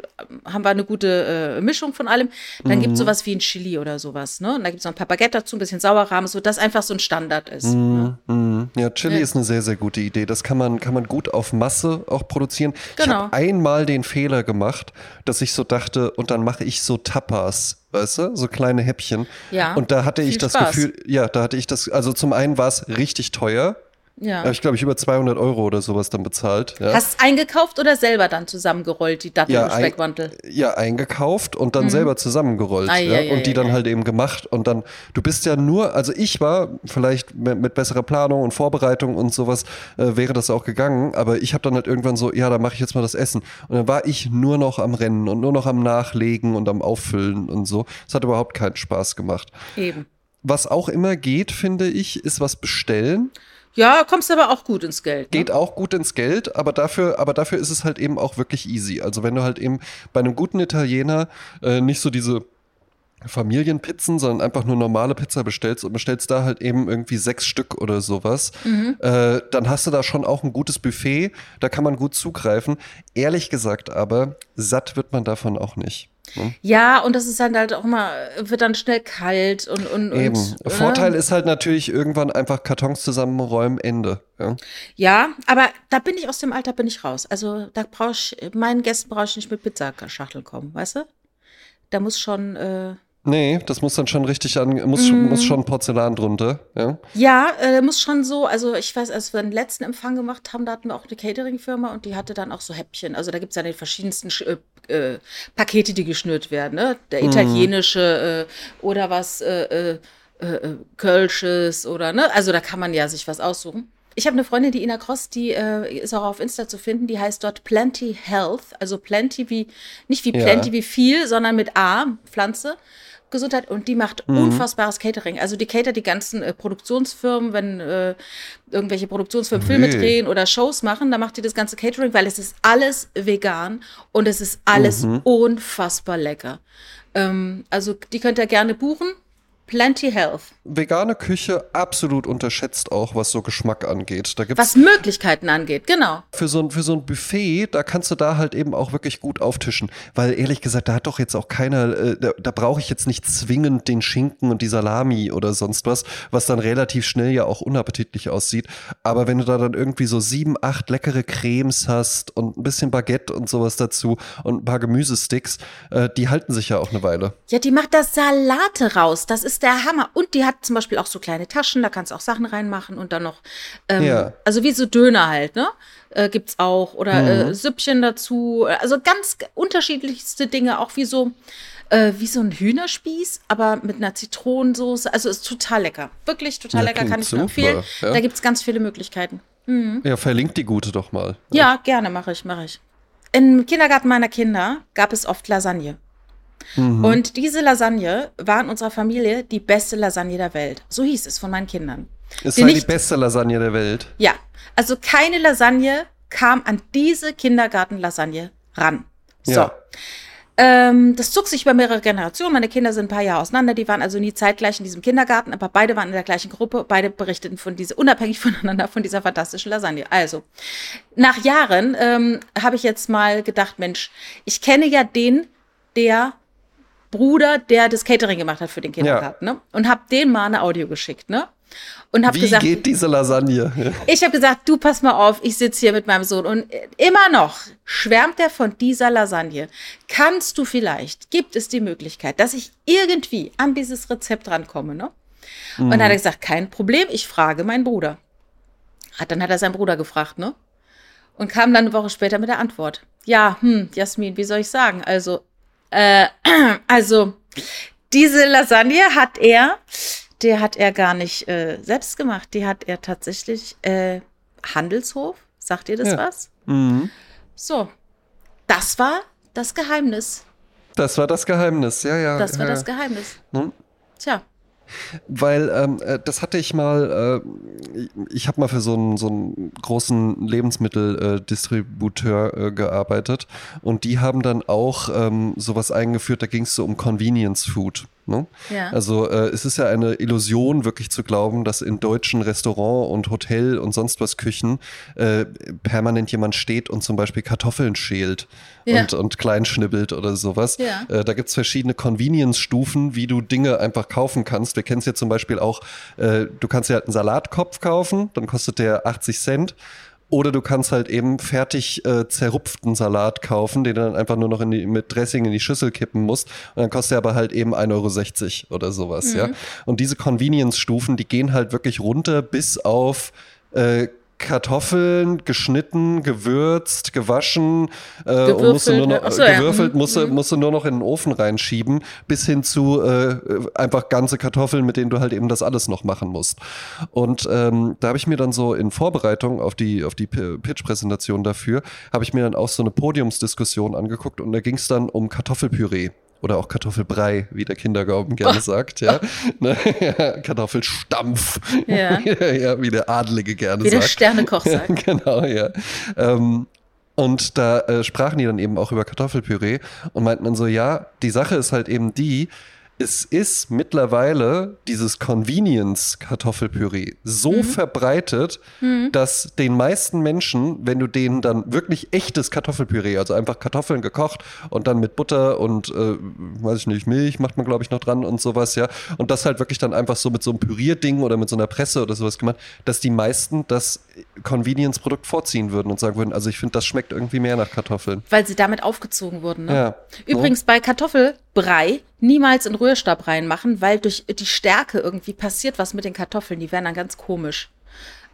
haben wir eine gute äh, Mischung von allem. Dann gibt's sowas wie ein Chili oder sowas, ne? Und da gibt's noch ein paar Baguette dazu, ein bisschen Sauerrahm, so dass einfach so ein Standard ist. Ne? Mhm. Ja, Chili Ja. ist eine sehr, sehr gute Idee. Das kann man, kann man gut auf Masse auch produzieren. Ich Genau. habe einmal den Fehler gemacht, dass ich so dachte, und dann mache ich so Tapas, weißt du, so kleine Häppchen. Ja, Und da hatte ich das Spaß. Gefühl, ja, da hatte ich das, also zum einen war es richtig teuer. Ja. Habe ich, glaube ich, über 200 Euro oder sowas dann bezahlt. Ja. Hast eingekauft oder selber dann zusammengerollt, die Datteln Ja, im ein- Speckmantel? ja, eingekauft und dann selber zusammengerollt. Mhm. Ei, ja, ei, und die dann halt eben gemacht. Und dann, du bist ja nur, also ich war vielleicht mit, mit besserer Planung und Vorbereitung und sowas, äh, wäre das auch gegangen. Aber ich habe dann halt irgendwann so, ja, da mache ich jetzt mal das Essen. Und dann war ich nur noch am Rennen und nur noch am Nachlegen und am Auffüllen und so. Es hat überhaupt keinen Spaß gemacht. Eben. Was auch immer geht, finde ich, ist was bestellen. Ja, kommst aber auch gut ins Geld. Ne? Geht auch gut ins Geld, aber dafür, aber dafür ist es halt eben auch wirklich easy. Also wenn du halt eben bei einem guten Italiener äh, nicht so diese Familienpizzen, sondern einfach nur normale Pizza bestellst und bestellst da halt eben irgendwie sechs Stück oder sowas, äh, dann hast du da schon auch ein gutes Buffet, da kann man gut zugreifen. Ehrlich gesagt aber, satt wird man davon auch nicht. Ne? Ja, und das ist dann halt auch immer, wird dann schnell kalt und. und Eben. Und, ne? Vorteil ist halt natürlich irgendwann einfach Kartons zusammenräumen, Ende. Ja? Ja, aber da bin ich aus dem Alter bin ich raus. Also da brauche ich, meinen Gästen brauche ich nicht mit Pizzaschachteln kommen, weißt du? Da muss schon, äh, Nee, das muss dann schon richtig an, muss, schon- muss schon Porzellan drunter. Ja? ja, äh, muss schon so, also ich weiß, als wir den letzten Empfang gemacht haben, da hatten wir auch eine Catering-Firma und die hatte dann auch so Häppchen. Also da gibt's ja die verschiedensten Sch- äh, äh, Pakete, die geschnürt werden, ne? Der italienische äh, oder was, äh, äh, Kölsches oder, ne? Also da kann man ja sich was aussuchen. Ich habe eine Freundin, die Ina Cross, die äh, ist auch auf Insta zu finden, die heißt dort Plenty Health, also Plenty wie, nicht wie Ja. Plenty wie viel, sondern mit A, Pflanze. Gesundheit und die macht Mhm. unfassbares Catering. Also die catert die ganzen äh, Produktionsfirmen, wenn äh, irgendwelche Produktionsfirmen Filme Nee. drehen oder Shows machen, dann macht die das ganze Catering, weil es ist alles vegan und es ist alles Mhm. unfassbar lecker. Ähm, also die könnt ihr gerne buchen. Plenty Health. Vegane Küche absolut unterschätzt auch, was so Geschmack angeht. Da gibt's Was Möglichkeiten angeht, genau. für so, ein, für so ein Buffet, da kannst du da halt eben auch wirklich gut auftischen. Weil ehrlich gesagt, da hat doch jetzt auch keiner, äh, da, da brauche ich jetzt nicht zwingend den Schinken und die Salami oder sonst was, was dann relativ schnell ja auch unappetitlich aussieht. Aber wenn du da dann irgendwie so sieben, acht leckere Cremes hast und ein bisschen Baguette und sowas dazu und ein paar Gemüsesticks, äh, die halten sich ja auch eine Weile. Ja, die macht das Salate raus. Das ist der Hammer. Und die hat zum Beispiel auch so kleine Taschen, da kannst du auch Sachen reinmachen und dann noch, ähm, Ja. also wie so Döner halt, ne? Äh, gibt's auch. Oder äh, Süppchen dazu. Also ganz unterschiedlichste Dinge, auch wie so, äh, wie so ein Hühnerspieß, aber mit einer Zitronensoße. Also ist total lecker. Wirklich total Ja, lecker, kann ich nur super, empfehlen. ja. Da gibt's ganz viele Möglichkeiten. Ja, verlinkt die gute doch mal. Ja, gerne, mache ich, mache ich. Im Kindergarten meiner Kinder gab es oft Lasagne. Und diese Lasagne war in unserer Familie die beste Lasagne der Welt. So hieß es von meinen Kindern. Es Die sei die beste Lasagne der Welt. Ja, also keine Lasagne kam an diese Kindergartenlasagne ran. So. Ja. Ähm, das zog sich über mehrere Generationen. Meine Kinder sind ein paar Jahre auseinander. Die waren also nie zeitgleich in diesem Kindergarten, aber beide waren in der gleichen Gruppe. Beide berichteten von dieser, unabhängig voneinander von dieser fantastischen Lasagne. Also, nach Jahren ähm, habe ich jetzt mal gedacht, Mensch, ich kenne ja den, der Bruder, der das Catering gemacht hat für den Kindergarten, ne? Und habe dem mal eine Audio geschickt, ne? Und habe Wie gesagt, geht diese Lasagne? ich habe gesagt, du pass mal auf, ich sitze hier mit meinem Sohn und immer noch schwärmt er von dieser Lasagne. Kannst du vielleicht, gibt es die Möglichkeit, dass ich irgendwie an dieses Rezept rankomme, ne? Und dann hat er gesagt, kein Problem, ich frage meinen Bruder. Hat, dann hat er seinen Bruder gefragt, ne? Und kam dann eine Woche später mit der Antwort. Ja, hm, Jasmin, wie soll ich sagen? Also, äh, also, diese Lasagne hat er, der hat er gar nicht äh, selbst gemacht. Die hat er tatsächlich äh, Handelshof. Sagt ihr das Ja. was? Mhm. So, das war das Geheimnis. Das war das Geheimnis, ja, ja. Das war ja. das Geheimnis. Hm? Tja, Weil ähm, äh, das hatte ich mal, äh, ich- habe mal für so einen, so einen großen Lebensmitteldistributeur äh, äh, gearbeitet und die haben dann auch ähm, sowas eingeführt, da ging es so um Convenience Food. Ne? Ja. Also äh, es ist ja eine Illusion, wirklich zu glauben, dass in deutschen Restaurant und Hotel und sonst was Küchen äh, permanent jemand steht und zum Beispiel Kartoffeln schält Ja. und, und klein schnibbelt oder sowas. Ja. Äh, da gibt es verschiedene Convenience-Stufen, wie du Dinge einfach kaufen kannst. Wir kennen es ja zum Beispiel auch, äh, du kannst ja halt einen Salatkopf kaufen, dann kostet der 80 Cent. Oder du kannst halt eben fertig äh, zerrupften Salat kaufen, den du dann einfach nur noch in die, mit Dressing in die Schüssel kippen musst. Und dann kostet er aber halt eben 1,60 Euro oder sowas, ja. Und diese Convenience-Stufen, die gehen halt wirklich runter bis auf äh, Kartoffeln geschnitten, gewürzt, gewaschen äh, und musst du nur noch, Gewürfelt, ach so, ja. gewürfelt, Mhm. musst, du, musst du nur noch in den Ofen reinschieben, bis hin zu äh, einfach ganze Kartoffeln, mit denen du halt eben das alles noch machen musst. Und ähm, da habe ich mir dann so in Vorbereitung auf die, auf die Pitch-Präsentation dafür, habe ich mir dann auch so eine Podiumsdiskussion angeguckt und da ging es dann um Kartoffelpüree. Oder auch Kartoffelbrei, wie der Kindergarten gerne sagt, ja. Ne? Kartoffelstampf. Ja. ja, wie der Adlige gerne wie der sagt. Sternekoch sagt. genau, ja. Ähm, und da äh, sprachen die dann eben auch über Kartoffelpüree und meinten dann so, ja, die Sache ist halt eben die, es ist mittlerweile dieses Convenience-Kartoffelpüree so verbreitet, dass den meisten Menschen, wenn du denen dann wirklich echtes Kartoffelpüree, also einfach Kartoffeln gekocht und dann mit Butter und, äh, weiß ich nicht, Milch macht man, glaube ich, noch dran und sowas, ja, und das halt wirklich dann einfach so mit so einem Pürierding oder mit so einer Presse oder sowas gemacht, dass die meisten das Convenience-Produkt vorziehen würden und sagen würden, also ich finde, das schmeckt irgendwie mehr nach Kartoffeln. Weil sie damit aufgezogen wurden. Ne? Ja. Übrigens bei Kartoffelbrei niemals in Rührstab reinmachen, weil durch die Stärke irgendwie passiert was mit den Kartoffeln. Die werden dann ganz komisch.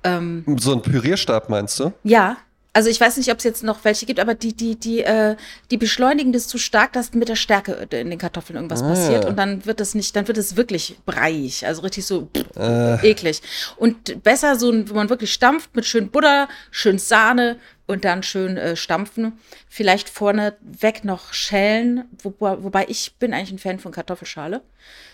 Ähm, So ein Pürierstab meinst du? ja. Also ich weiß nicht, ob es jetzt noch welche gibt, aber die, die, die, äh, die beschleunigen das zu stark, dass mit der Stärke in den Kartoffeln irgendwas Ah. passiert und dann wird es nicht, dann wird es wirklich breiig, also richtig so Äh. eklig. Und besser so, wenn man wirklich stampft mit schön Butter, schön Sahne und dann schön äh, stampfen. Vielleicht vorne weg noch schälen, wo, wobei ich bin eigentlich ein Fan von Kartoffelschale.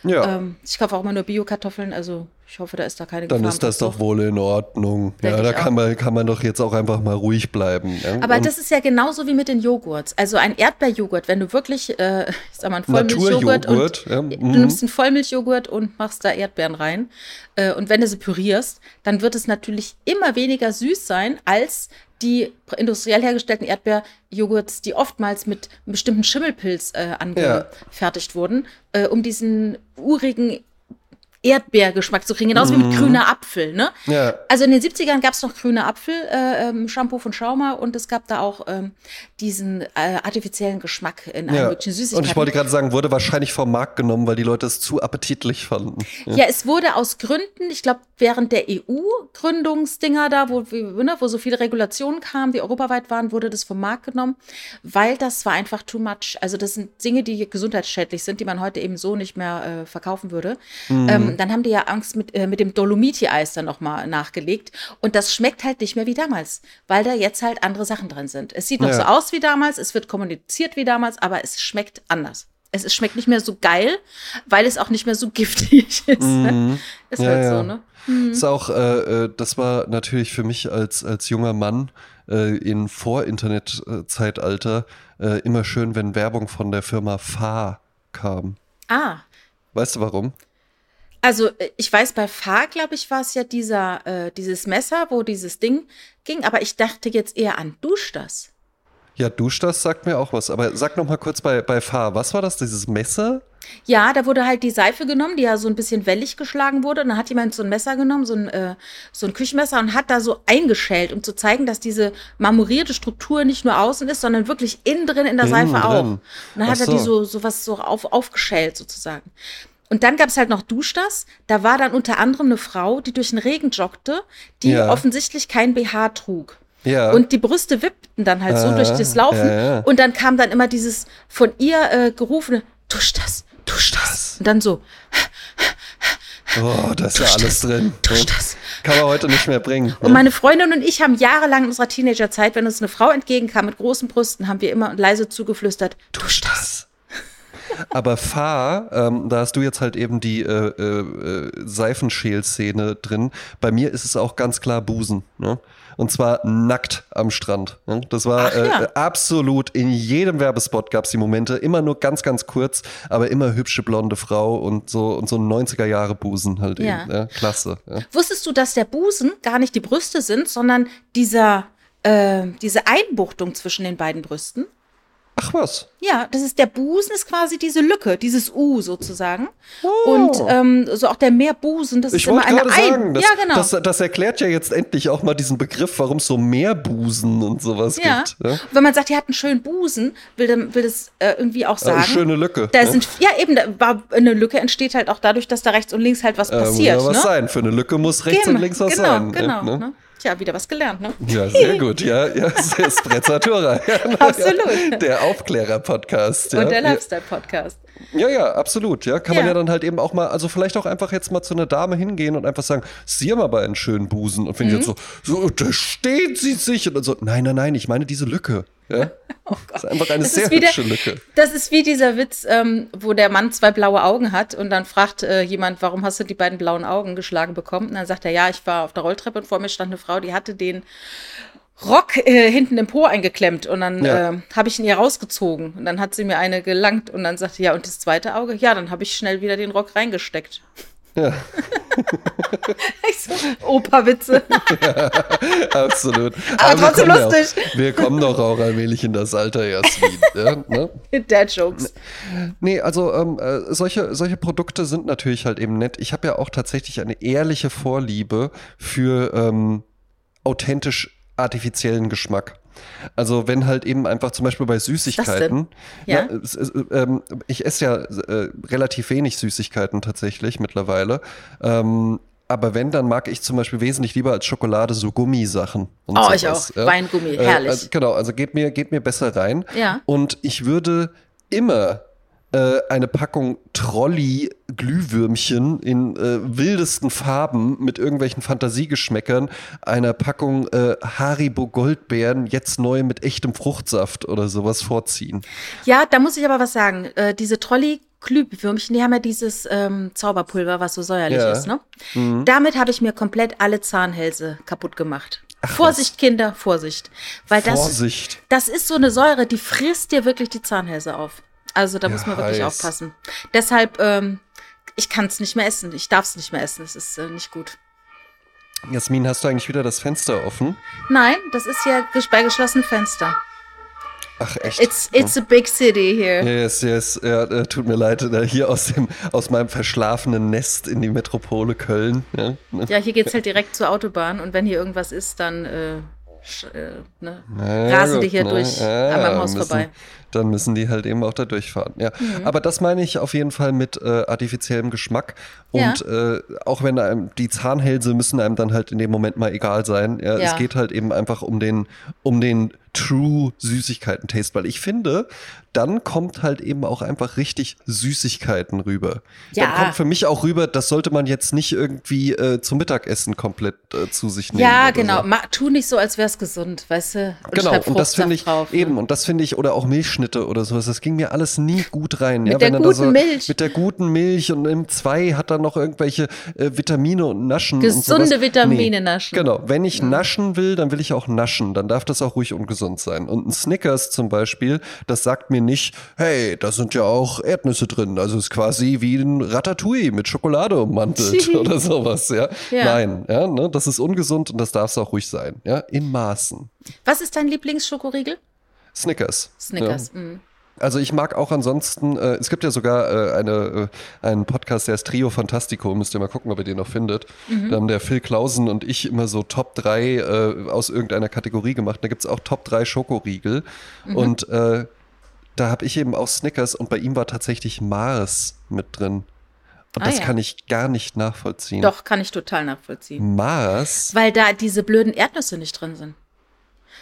Ja. Ähm, ich kaufe auch immer nur Bio-Kartoffeln, also ich hoffe, da ist da keine Dann Gefahr ist das doch wohl in Ordnung. Denk ja, da kann man, kann man doch jetzt auch einfach mal ruhig bleiben. Ja? Aber Und das ist ja genauso wie mit den Joghurts. Also ein Erdbeerjoghurt, wenn du wirklich, äh, ich sag mal, einen Vollmilchjoghurt ja. mhm. du nimmst einen Vollmilchjoghurt und machst da Erdbeeren rein. Äh, und wenn du sie pürierst, dann wird es natürlich immer weniger süß sein als die industriell hergestellten Erdbeerjoghurts, die oftmals mit einem bestimmten Schimmelpilz äh, angefertigt ja. wurden, äh, um diesen urigen Erdbeergeschmack zu kriegen, genauso mhm. wie mit mhm. grüner Apfel. Ne? Ja. Also in den 70ern gab es noch grüne Apfel-Shampoo äh, ähm, von Schauma und es gab da auch ähm, diesen äh, artifiziellen Geschmack in ja. möglichen Süßigkeiten. Und ich wollte gerade sagen, wurde wahrscheinlich vom Markt genommen, weil die Leute es zu appetitlich fanden. Ja, ja es wurde aus Gründen, ich glaube, während der EU-Gründungsdinger da, wo, ne, wo so viele Regulationen kamen, die europaweit waren, wurde das vom Markt genommen, weil das war einfach too much. Also das sind Dinge, die gesundheitsschädlich sind, die man heute eben so nicht mehr äh, verkaufen würde. Mhm. Ähm, dann haben die ja Angst mit, äh, mit dem Dolomiti-Eis dann nochmal nachgelegt. Und das schmeckt halt nicht mehr wie damals, weil da jetzt halt andere Sachen drin sind. Es sieht noch ja. so aus wie damals, es wird kommuniziert wie damals, aber es schmeckt anders. Es, es schmeckt nicht mehr so geil, weil es auch nicht mehr so giftig ist. Ne? Mhm. Ist ja, halt ja. so, ne? Mhm. Ist auch, äh, äh, das war natürlich für mich als, als junger Mann äh, in Vor-Internet-Zeitalter äh, immer schön, wenn Werbung von der Firma Fa kam. Ah. Weißt du warum? Also äh, ich weiß, bei Fahr, glaube ich, war es ja dieser, äh, dieses Messer, wo dieses Ding ging, aber ich dachte jetzt eher an Dusch das. Ja, Dusch das sagt mir auch was. Aber sag noch mal kurz bei, bei Fahr, was war das, dieses Messer? Ja, da wurde halt die Seife genommen, die ja so ein bisschen wellig geschlagen wurde. Und dann hat jemand so ein Messer genommen, so ein, äh, so ein Küchenmesser und hat da so eingeschält, um zu zeigen, dass diese marmorierte Struktur nicht nur außen ist, sondern wirklich innen drin in der innen Seife drin. auch. Und dann Ach hat er die so, so was so auf, aufgeschält sozusagen. Und dann gab es halt noch Duschdas. Da war dann unter anderem eine Frau, die durch den Regen joggte, die ja. offensichtlich kein BH trug. Ja. Und die Brüste wippten dann halt so durch das Laufen. Ja, ja. Und dann kam dann immer dieses von ihr äh, gerufene, dusch das, dusch das. Und dann so. Oh, da ist ja alles drin. Dusch das. Kann man heute nicht mehr bringen. Und meine Freundin und ich haben jahrelang in unserer Teenagerzeit, wenn uns eine Frau entgegenkam mit großen Brüsten, haben wir immer leise zugeflüstert, dusch das. Aber Fahr, ähm, da hast du jetzt halt eben die äh, äh, Seifenschäl-Szene drin. Bei mir ist es auch ganz klar Busen. Ne? Und zwar nackt am Strand. Ne? Das war ja. äh, absolut in jedem Werbespot gab es die Momente, immer nur ganz, ganz kurz, aber immer hübsche blonde Frau und so und so ein 90er Jahre Busen halt ja. eben. Ja? Klasse. Ja. Wusstest du, dass der Busen gar nicht die Brüste sind, sondern dieser, äh, diese Einbuchtung zwischen den beiden Brüsten? Ach was. Ja, das ist der Busen ist quasi diese Lücke, dieses U sozusagen. Oh. Und ähm, so auch der Meerbusen, das ich ist immer eine Ein. Sagen, das, ja, genau. Das, das, erklärt ja jetzt endlich auch mal diesen Begriff, warum es so Meerbusen und sowas ja. gibt. Ja? Wenn man sagt, die hat einen schönen Busen, will, will das äh, irgendwie auch sagen. Eine schöne Lücke. Da ne? sind ja eben da war eine Lücke entsteht halt auch dadurch, dass da rechts und links halt was passiert. Äh, muss ja was ne? sein. Für eine Lücke muss rechts genau, und links was genau, sein. Genau, ne? Tja, wieder was gelernt, ne? Ja, sehr gut. Ja, ja, Sprezzatura. absolut. Der Aufklärer-Podcast. Ja. Und der Lifestyle-Podcast. Ja, ja, absolut. Ja, kann ja. man ja dann halt eben auch mal, also vielleicht auch einfach jetzt mal zu einer Dame hingehen und einfach sagen, sie haben aber einen schönen Busen. Und wenn mhm. ich jetzt so, so, da steht sie sich. Und dann so, nein, nein, nein, ich meine diese Lücke. Ja? Oh das ist einfach eine das sehr hübsche Lücke. Das ist wie dieser Witz, ähm, wo der Mann zwei blaue Augen hat und dann fragt äh, jemand, warum hast du die beiden blauen Augen geschlagen bekommen? Und dann sagt er, ja, ich war auf der Rolltreppe und vor mir stand eine Frau, die hatte den Rock äh, hinten im Po eingeklemmt und dann ja. äh, habe ich ihn ihr rausgezogen und dann hat sie mir eine gelangt und dann sagte ja und das zweite Auge ja dann habe ich schnell wieder den Rock reingesteckt ja. so, Operwitze. ja, absolut. Aber, Aber trotzdem lustig. Auch, wir kommen doch auch allmählich in das Alter, Jasmin. ja, ne? Dad Jokes. Nee, also ähm, äh, solche, solche Produkte sind natürlich halt eben nett. Ich habe ja auch tatsächlich eine ehrliche Vorliebe für ähm, authentisch artifiziellen Geschmack. Also wenn halt eben einfach zum Beispiel bei Süßigkeiten, ja? ja äh, ich esse ja äh, relativ wenig Süßigkeiten tatsächlich mittlerweile. Ähm, aber wenn, dann mag ich zum Beispiel wesentlich lieber als Schokolade so Gummisachen. Und oh, ich auch. Ja? Weingummi, herrlich. Äh, also, genau, also geht mir, geht mir besser rein. Ja. Und ich würde immer äh, eine Packung Trolley-Glühwürmchen in äh, wildesten Farben mit irgendwelchen Fantasiegeschmäckern, einer Packung äh, Haribo Goldbeeren jetzt neu mit echtem Fruchtsaft oder sowas vorziehen. Ja, da muss ich aber was sagen. Äh, diese Trolley Glühwürmchen, die haben ja dieses ähm, Zauberpulver, was so säuerlich Ja. ist, ne? Damit habe ich mir komplett alle Zahnhälse kaputt gemacht. Vorsicht, Kinder, Vorsicht. Weil das, Vorsicht. das ist so eine Säure, die frisst dir wirklich die Zahnhälse auf. Also da muss man wirklich heiß. aufpassen. Deshalb, ähm, ich kann es nicht mehr essen. Ich darf es nicht mehr essen. Es ist äh, nicht gut. Jasmin, hast du eigentlich wieder das Fenster offen? Nein, das ist ja bei geschlossenen Fenster. Ach echt? It's, it's a big city here. Yes, yes, ja, äh, tut mir leid, äh, hier aus, dem, aus meinem verschlafenen Nest in die Metropole Köln. Ja? Ja, hier geht's halt direkt zur Autobahn und wenn hier irgendwas ist, dann äh, äh, ne, Ja, rasen die gut, hier ne? durch Ja, an meinem Haus müssen, vorbei. Mhm. Dann müssen die halt eben auch da durchfahren. Ja. Aber das meine ich auf jeden Fall mit äh, artifiziellem Geschmack. Und äh, auch wenn einem die Zahnhälse müssen einem dann halt in dem Moment mal egal sein. Ja, Ja. Es geht halt eben einfach um den, um den True Süßigkeiten-Taste, weil ich finde, dann kommt halt eben auch einfach richtig Süßigkeiten rüber. Ja. Dann kommt für mich auch rüber, das sollte man jetzt nicht irgendwie äh, zum Mittagessen komplett äh, zu sich nehmen. Ja, genau. So. Ma, tu nicht so, als wär's gesund, weißt du? Und Genau, und das finde ich drauf, ne? eben, und das finde ich, oder auch Milchschnitte oder sowas, das ging mir alles nie gut rein. Mit ja, der wenn dann guten so, Milch. Mit der guten Milch und im 2 hat er noch irgendwelche äh, Vitamine und Naschen. und Gesunde sowas. Vitamine naschen. Genau, wenn ich naschen will, dann will ich auch naschen. Dann darf das auch ruhig ungesund sein. Und ein Snickers zum Beispiel, das sagt mir nicht, hey, da sind ja auch Erdnüsse drin. Also ist quasi wie ein Ratatouille mit Schokolade ummantelt oder sowas, ja. Ja. Nein, ja, ne, das ist ungesund und das darf es auch ruhig sein, ja, in Maßen. Was ist dein Lieblingsschokoriegel? Snickers. Snickers. Ja. mm. Also ich mag auch ansonsten, äh, es gibt ja sogar äh, eine, äh, einen Podcast, der ist Trio Fantastico, müsst ihr mal gucken, ob ihr den noch findet. Mhm. Da haben der Phil Klausen und ich immer so Top 3 äh, aus irgendeiner Kategorie gemacht. Da gibt es auch Top 3 Schokoriegel. Mhm. Und äh, da habe ich eben auch Snickers und bei ihm war tatsächlich Mars mit drin. Und Ah, das ja. kann ich gar nicht nachvollziehen. Doch, kann ich total nachvollziehen. Mars? Weil da diese blöden Erdnüsse nicht drin sind.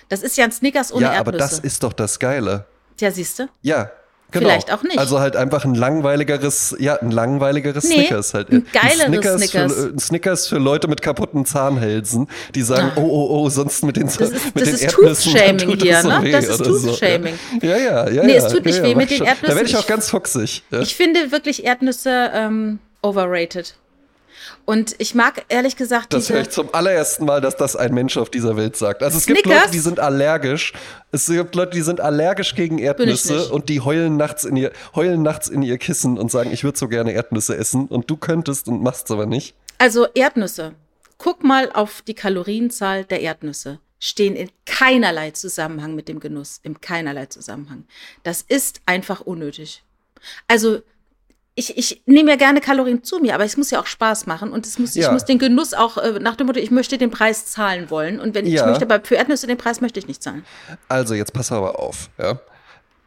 Das ist ja ein Snickers ohne Ja, aber Erdnüsse. das ist doch das Geile. Ja, siehst du? Ja. Genau. Vielleicht auch nicht. Also halt einfach ein langweiligeres, ja, ein langweiligeres Nee, Snickers halt. ein geileres Snickers. Snickers. Für, ein Snickers für Leute mit kaputten Zahnhälsen, die sagen, oh, oh, oh, sonst mit den, Das ist- mit das den ist Tooth-Shaming hier, so ne? Das ist oder so. Tooth-Shaming. Ja, ja, ja. Nee, ja, es tut nicht ja, weh ja, mit den. Erdnüssen. Da werde ich auch ganz fuchsig. Ja. Ich finde wirklich Erdnüsse ähm, overrated. Und ich mag ehrlich gesagt Das höre ich zum allerersten Mal, dass das ein Mensch auf dieser Welt sagt. Also es gibt Snickers? Leute, die sind allergisch. Es gibt Leute, die sind allergisch gegen Erdnüsse und die heulen nachts in ihr heulen nachts in ihr Kissen und sagen, ich würde so gerne Erdnüsse essen und du könntest und machst es aber nicht. Also Erdnüsse. Guck mal auf die Kalorienzahl der Erdnüsse. Stehen in keinerlei Zusammenhang mit dem Genuss. In keinerlei Zusammenhang. Das ist einfach unnötig. Also ich, ich nehme ja gerne Kalorien zu mir, aber es muss ja auch Spaß machen und es muss, ich Ja. muss den Genuss auch äh, nach dem Motto, ich möchte den Preis zahlen wollen. Und wenn ich Ja. möchte, aber für Erdnüsse den Preis möchte ich nicht zahlen. Also jetzt pass aber auf, ja.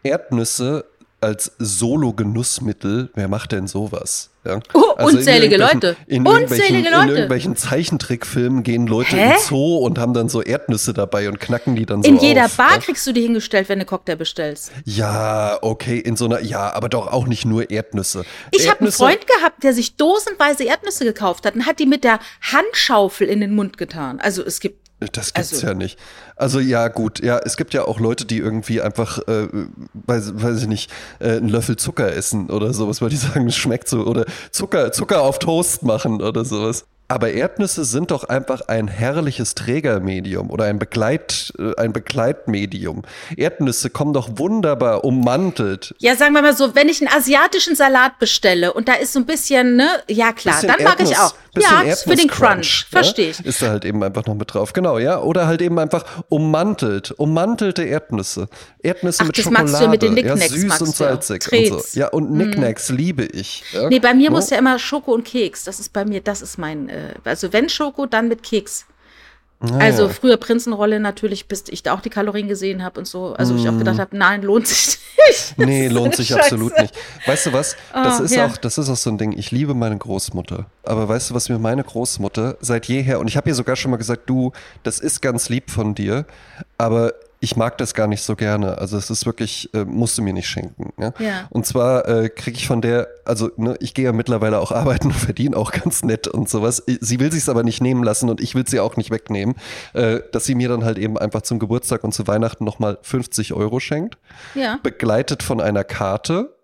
Erdnüsse als Solo-Genussmittel, wer macht denn sowas? Ja? Oh, Also in unzählige Leute. In Unzählige irgendwelchen, In Leute. irgendwelchen Zeichentrickfilmen gehen Leute Hä? im Zoo und haben dann so Erdnüsse dabei und knacken die dann so In jeder auf, Bar ja? kriegst du die hingestellt, wenn du Cocktail bestellst. Ja, okay, in so einer, ja, aber doch auch nicht nur Erdnüsse. Ich habe einen Freund gehabt, der sich dosenweise Erdnüsse gekauft hat und hat die mit der Handschaufel in den Mund getan. Also es gibt Das gibt's Also- ja nicht. Also ja, gut, ja, es gibt ja auch Leute, die irgendwie einfach, äh, weiß, weiß ich nicht, äh, einen Löffel Zucker essen oder sowas, weil die sagen, es schmeckt so. Oder Zucker, Zucker auf Toast machen oder sowas. Aber Erdnüsse sind doch einfach ein herrliches Trägermedium oder ein, Begleit, äh, ein Begleitmedium. Erdnüsse kommen doch wunderbar ummantelt. Ja, sagen wir mal so, wenn ich einen asiatischen Salat bestelle und da ist so ein bisschen, ne, ja klar, dann mag ich Erdnuss- auch. Ja, für den Crunch, ja, verstehe ich. Ist da halt eben einfach noch mit drauf. Genau, ja. Oder halt eben einfach ummantelt, ummantelte Erdnüsse. Erdnüsse Ach, mit das Schokolade. magst du ja mit den ja, Knickknacks, süß und ja. salzig und Trets. so. Ja, und Knickknacks liebe ich. Ja. Nee, bei mir No? muss ja immer Schoko und Keks. Das ist bei mir, das ist mein, äh, also wenn Schoko, dann mit Keks. Also ja. früher Prinzenrolle natürlich, bis ich da auch die Kalorien gesehen habe und so. Also ich auch gedacht habe, nein, lohnt sich nicht. Mm. Nee, lohnt sich Scheiße. absolut nicht. Weißt du was? Das Oh, ist ja. auch, das ist auch so ein Ding. Ich liebe meine Großmutter. Aber weißt du, was mir meine Großmutter seit jeher, und ich habe ihr sogar schon mal gesagt, du, das ist ganz lieb von dir, aber ich mag das gar nicht so gerne. Also es ist wirklich, äh, musst du mir nicht schenken. Ja? Ja. Und zwar äh, kriege ich von der, also ne, ich gehe ja mittlerweile auch arbeiten und verdiene auch ganz nett und sowas. Sie will sich's aber nicht nehmen lassen und ich will sie auch nicht wegnehmen, äh, dass sie mir dann halt eben einfach zum Geburtstag und zu Weihnachten nochmal 50 Euro schenkt, Ja. begleitet von einer Karte,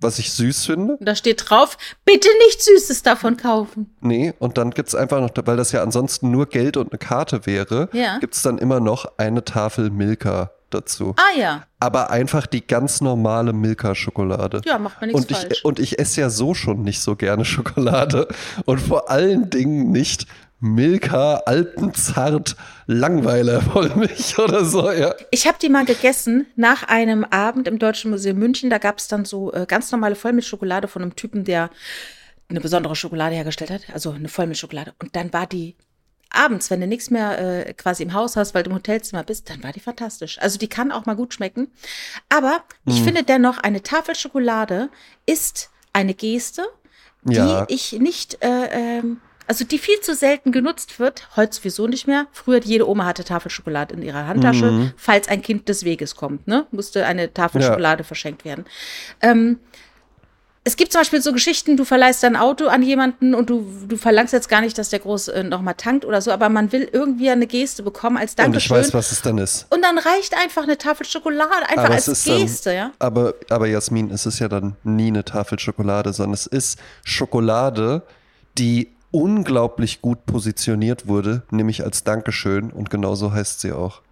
was ich süß finde. Und da steht drauf, bitte nicht Süßes davon kaufen. Nee, und dann gibt's einfach noch, weil das ja ansonsten nur Geld und eine Karte wäre, Ja. gibt's dann immer noch eine Tafel Milka dazu. Ah ja. Aber einfach die ganz normale Milka-Schokolade. Ja, macht man nichts Und falsch. und ich esse ja so schon nicht so gerne Schokolade. Und vor allen Dingen nicht Milka, Alpenzart, Langweiler Vollmilch oder so, ja. Ich habe die mal gegessen nach einem Abend im Deutschen Museum München. Da gab es dann so äh, ganz normale Vollmilchschokolade von einem Typen, der eine besondere Schokolade hergestellt hat, also eine Vollmilchschokolade. Und dann war die abends, wenn du nichts mehr äh, quasi im Haus hast, weil du im Hotelzimmer bist, dann war die fantastisch. Also die kann auch mal gut schmecken. Aber ich finde dennoch, eine Tafel Schokolade ist eine Geste, die Ja. ich nicht, äh, ähm, also die viel zu selten genutzt wird, heute sowieso nicht mehr. Früher jede Oma hatte Tafelschokolade in ihrer Handtasche, falls ein Kind des Weges kommt, ne? Musste eine Tafel Ja. Verschenkt werden. Ähm, es gibt zum Beispiel so Geschichten, du verleihst dein Auto an jemanden und du, du verlangst jetzt gar nicht, dass der groß äh, nochmal tankt oder so, aber man will irgendwie eine Geste bekommen als Und ich Dankeschön. weiß, was es dann ist. Und dann reicht einfach eine Tafel Schokolade, einfach Aber als es ist dann- Geste, ja? Aber, aber Jasmin, es ist ja dann nie eine Tafel Schokolade, sondern es ist Schokolade, die unglaublich gut positioniert wurde, nämlich als Dankeschön und genau so heißt sie auch.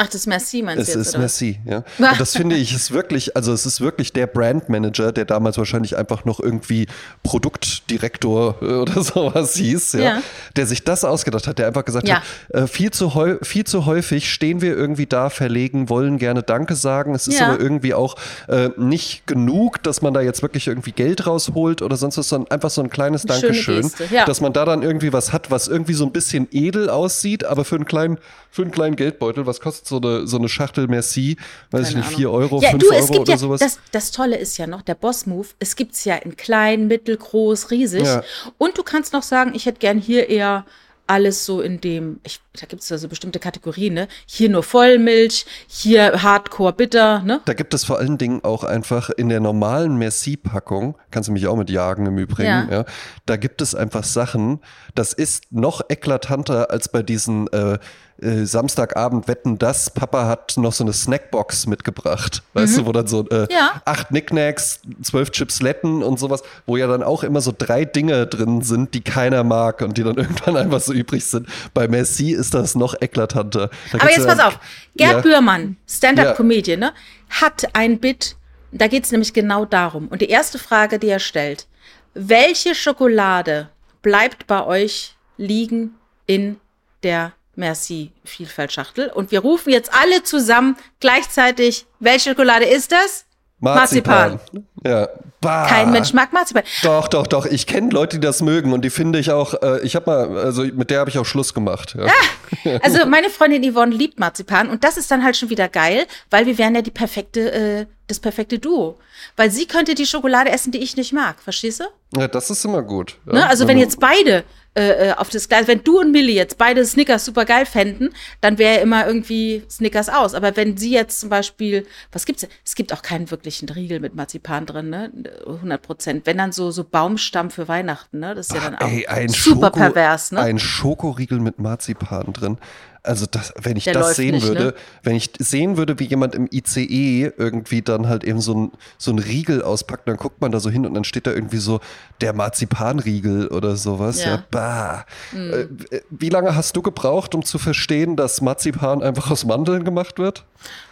Ach, das ist Merci, meinst Es du jetzt, ist oder? Messi, ja. Und das finde ich ist wirklich, also es ist wirklich der Brandmanager, der damals wahrscheinlich einfach noch irgendwie Produktdirektor äh, oder sowas hieß, ja, Ja. der sich das ausgedacht hat, der einfach gesagt Ja. hat, äh, viel, zu viel zu häufig stehen wir irgendwie da, verlegen, wollen gerne Danke sagen. Es ist aber irgendwie auch äh, nicht genug, dass man da jetzt wirklich irgendwie Geld rausholt oder sonst was, sondern einfach so ein kleines Eine Dankeschön, dass man da dann irgendwie was hat, was irgendwie so ein bisschen edel aussieht, aber für einen kleinen, für einen kleinen Geldbeutel, was kostet so eine, so eine Schachtel Merci? Weiß ich Keine nicht, Ahnung. 4 Euro, ja, 5 du, Euro oder ja, sowas? Das, das Tolle ist ja noch, der Boss-Move, es gibt es ja in klein, mittel, groß, riesig. Ja. Und du kannst noch sagen, ich hätte gern hier eher alles so in dem, ich, da gibt es ja so bestimmte Kategorien, ne? Hier nur Vollmilch, hier Hardcore bitter, ne? Da gibt es vor allen Dingen auch einfach in der normalen Merci-Packung, kannst du mich auch mit jagen im Übrigen, Ja. ja. da gibt es einfach Sachen, das ist noch eklatanter als bei diesen äh, äh, Samstagabend wetten das, Papa hat noch so eine Snackbox mitgebracht, weißt du, wo dann so äh, Mhm. Ja. acht Knickknacks, zwölf Chipsletten und sowas, wo ja dann auch immer so drei Dinge drin sind, die keiner mag und die dann irgendwann einfach so übrig sind. Bei Merci ist das noch eklatanter. Da Aber jetzt ja pass auf, Gerd Ja. Bührmann. Stand-up-Comedian, ne, hat ein Bit, da geht es nämlich genau darum. Und die erste Frage, die er stellt, welche Schokolade bleibt bei euch liegen in der Merci-Vielfaltschachtel? Und wir rufen jetzt alle zusammen gleichzeitig, welche Schokolade ist das? Marzipan. Ja. Bah. Kein Mensch mag Marzipan. Doch, doch, doch. Ich kenne Leute, die das mögen und die finde ich auch, äh, ich habe mal, also mit der habe ich auch Schluss gemacht. Ja. Also meine Freundin Yvonne liebt Marzipan und das ist dann halt schon wieder geil, weil wir wären ja die perfekte, äh, das perfekte Duo. Weil sie könnte die Schokolade essen, die ich nicht mag, verstehst du? ja, das ist immer gut. Ja. Ne? Also wenn jetzt beide äh, äh, auf das Gleis, wenn du und Millie jetzt beide Snickers super geil fänden, dann wäre ja immer irgendwie Snickers aus. Aber wenn sie jetzt zum Beispiel, was gibt's? denn? Es gibt auch keinen wirklichen Riegel mit Marzipan drin, ne? 100 Prozent. Wenn dann so so Baumstamm für Weihnachten, ne? Das ist ja dann auch Ey, ein super Schoko, pervers, ne? Ein Schokoriegel mit Marzipan drin. Also das, wenn ich Der das sehen nicht, würde, ne? wenn ich sehen würde, wie jemand im ICE irgendwie dann halt eben so ein, so ein Riegel auspackt, dann guckt man da so hin und dann steht da irgendwie so der Marzipanriegel oder sowas. Ja, Ja. Bah. Äh, wie lange hast du gebraucht, um zu verstehen, dass Marzipan einfach aus Mandeln gemacht wird?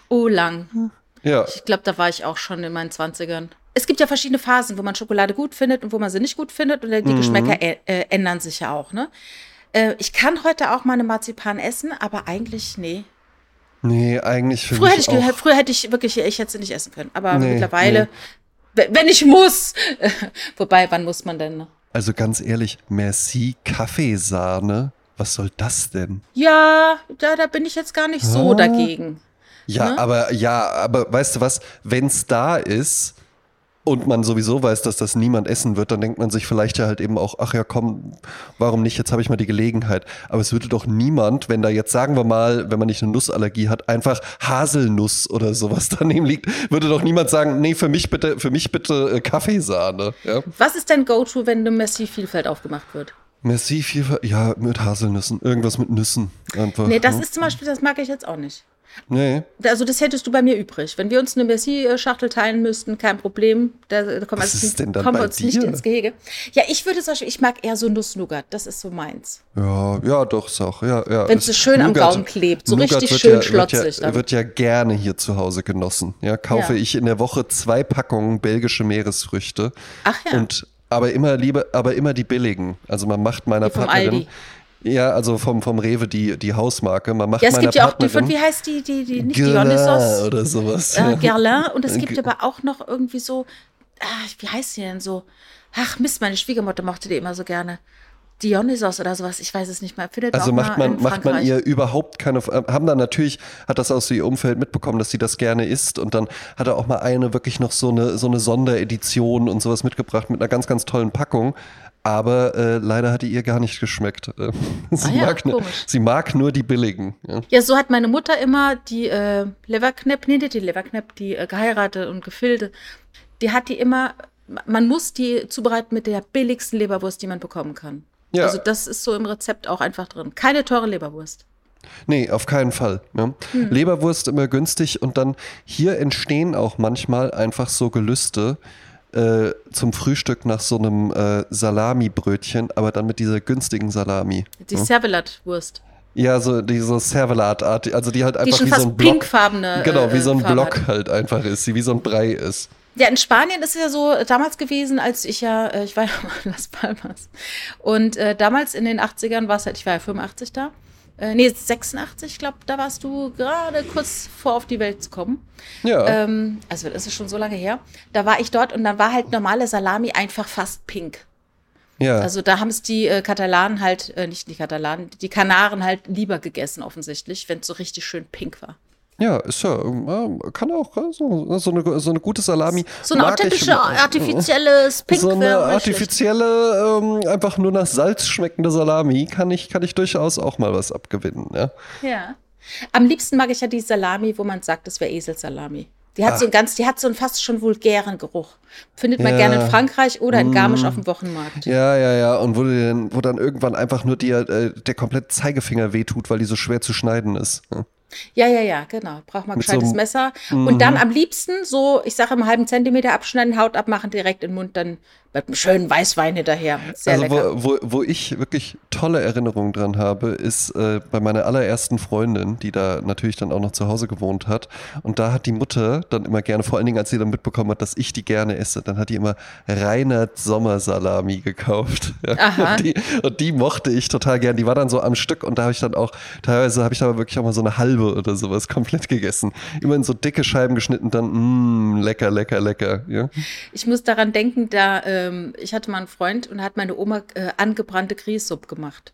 Oh, lang. Ja. Ich glaube, da war ich auch schon in meinen 20ern. Es gibt ja verschiedene Phasen, wo man Schokolade gut findet und wo man sie nicht gut findet. Und die Mhm. Geschmäcker ä- äh, ändern sich ja auch, ne? Äh, ich kann heute auch mal eine Marzipan essen, aber eigentlich, nee. Nee, eigentlich für Früher hätte mich ich, auch. früher hätte ich wirklich, ich hätte sie nicht essen können. Aber Nee, mittlerweile, we- wenn ich muss. Wobei, wann muss man denn? ne? Also ganz ehrlich, Merci Kaffeesahne. Was soll das denn? Ja, da, da bin ich jetzt gar nicht so Ah. dagegen. Ja, Ne? aber ja, aber weißt du was, wenn es da ist, und man sowieso weiß, dass das niemand essen wird, dann denkt man sich vielleicht ja halt eben auch, ach ja, komm, warum nicht, jetzt habe ich mal die Gelegenheit. Aber es würde doch niemand, wenn da jetzt, sagen wir mal, wenn man nicht eine Nussallergie hat, einfach Haselnuss oder sowas daneben liegt, würde doch niemand sagen, nee, für mich bitte, für mich bitte äh, Kaffeesahne. Ja? Was ist dein Go-To, wenn eine Messi-Vielfalt aufgemacht wird? Merci, Vielfalt, ja, mit Haselnüssen, irgendwas mit Nüssen. Einfach, Nee, das ne? ist zum Beispiel, das mag ich jetzt auch nicht. Nee. Also das hättest du bei mir übrig. Wenn wir uns eine Merci-Schachtel teilen müssten, kein Problem. Da, da kommen, Was also ist denn dann kommen wir uns nicht dir? ins Gehege. Ja, ich würde zum Beispiel, ich mag eher so Nuss-Nougat. Das ist so meins. Ja, ja, doch, ist auch. Ja, ja. Wenn's so Es- schön am Gaumen klebt, so richtig wird schön ja, wird schlotzig Ja, dann. wird ja gerne hier zu Hause genossen. Ja, kaufe Ja. ich in der Woche zwei Packungen belgische Meeresfrüchte. Ach ja. Und aber immer lieber, aber immer die billigen. Also man macht meiner Partnerin. Aldi. Ja, also vom, vom Rewe die, die Hausmarke. Man macht Ja, es gibt ja auch die von, wie heißt die, die, die nicht Guerlain Dionysos, oder sowas. äh, Guerlain. Und es gibt Ge- aber auch noch irgendwie so, ah, wie heißt die denn so? Ach Mist, meine Schwiegermutter mochte die immer so gerne. Dionysos oder sowas, ich weiß es nicht mehr. Findet Also macht man, macht man ihr überhaupt keine, äh, haben dann natürlich, hat das aus ihr Umfeld mitbekommen, dass sie das gerne isst und dann hat er auch mal eine wirklich noch so eine, so eine Sonderedition und sowas mitgebracht mit einer ganz, ganz tollen Packung. Aber äh, leider hat die ihr gar nicht geschmeckt. Sie, Ah ja, mag, ne, sie mag nur die billigen. Ja. Ja, so hat meine Mutter immer die äh, Leverknepp, nee, nicht die Leverknepp, die äh, geheiratet und gefilde, die hat die immer, man muss die zubereiten mit der billigsten Leberwurst, die man bekommen kann. Ja. Also das ist so im Rezept auch einfach drin. Keine teure Leberwurst. Nee, auf keinen Fall. Ja. Hm. Leberwurst immer günstig und dann hier entstehen auch manchmal einfach so Gelüste äh, zum Frühstück nach so einem äh, Salami-Brötchen, aber dann mit dieser günstigen Salami. Die Servelat-Wurst. Ja, so diese Servelat-Art, also die halt Die einfach schon wie so ein Block. pinkfarbene. Genau, wie äh, so ein Farbe Block hat. halt einfach ist, die wie so ein Brei ist. Ja, in Spanien ist es ja so damals gewesen, als ich ja, äh, ich war ja mal in Las Palmas. Und äh, damals in den 80ern war es halt, ich war ja 85 da. Äh, nee, 86, ich glaube, da warst du gerade kurz vor auf die Welt zu kommen. Ja, Ähm, also das ist schon so lange her. Da war ich dort und dann war halt normale Salami einfach fast pink. ja. Also da haben es die äh, Katalanen halt, äh, nicht die Katalanen, die Kanaren halt lieber gegessen offensichtlich, wenn es so richtig schön pink war. Ja, ist ja, ähm, äh, kann auch so, so, eine, so eine gute Salami. So ein mag ich- authentische, artifizielles Pink So eine artifizielle, ähm, einfach nur nach Salz schmeckende Salami kann ich, kann ich durchaus auch mal was abgewinnen. Ja. Ja. Am liebsten mag ich ja die Salami, wo man sagt, das wäre Eselsalami. Die hat Ah. so einen ganz, die hat so einen fast schon vulgären Geruch. Findet man Ja. gerne in Frankreich oder in Garmisch auf dem Wochenmarkt. Ja, ja, ja. Und wo, wo dann irgendwann einfach nur dir, äh, der komplette Zeigefinger wehtut, weil die so schwer zu schneiden ist. Ja. Ja, ja, ja, genau. Braucht man Mit gescheites so Messer. Und dann am liebsten so, ich sage im halben Zentimeter abschneiden, Haut abmachen, direkt in den Mund, dann mit einem schönen Weißwein hinterher. Sehr also lecker. wo, wo, wo ich wirklich tolle Erinnerungen dran habe, ist äh, bei meiner allerersten Freundin, die da natürlich dann auch noch zu Hause gewohnt hat. Und da hat die Mutter dann immer gerne, vor allen Dingen als sie dann mitbekommen hat, dass ich die gerne esse, dann hat die immer Reinhard Sommersalami gekauft. Ja. Und, die, und die mochte ich total gern. Die war dann so am Stück und da habe ich dann auch, teilweise habe ich da wirklich auch mal so eine halbe oder sowas komplett gegessen. Immer in so dicke Scheiben geschnitten, dann mh, lecker, lecker, lecker. Ja. Ich muss daran denken, da ähm, ich hatte mal einen Freund und hat meine Oma äh, angebrannte Grießsuppe gemacht.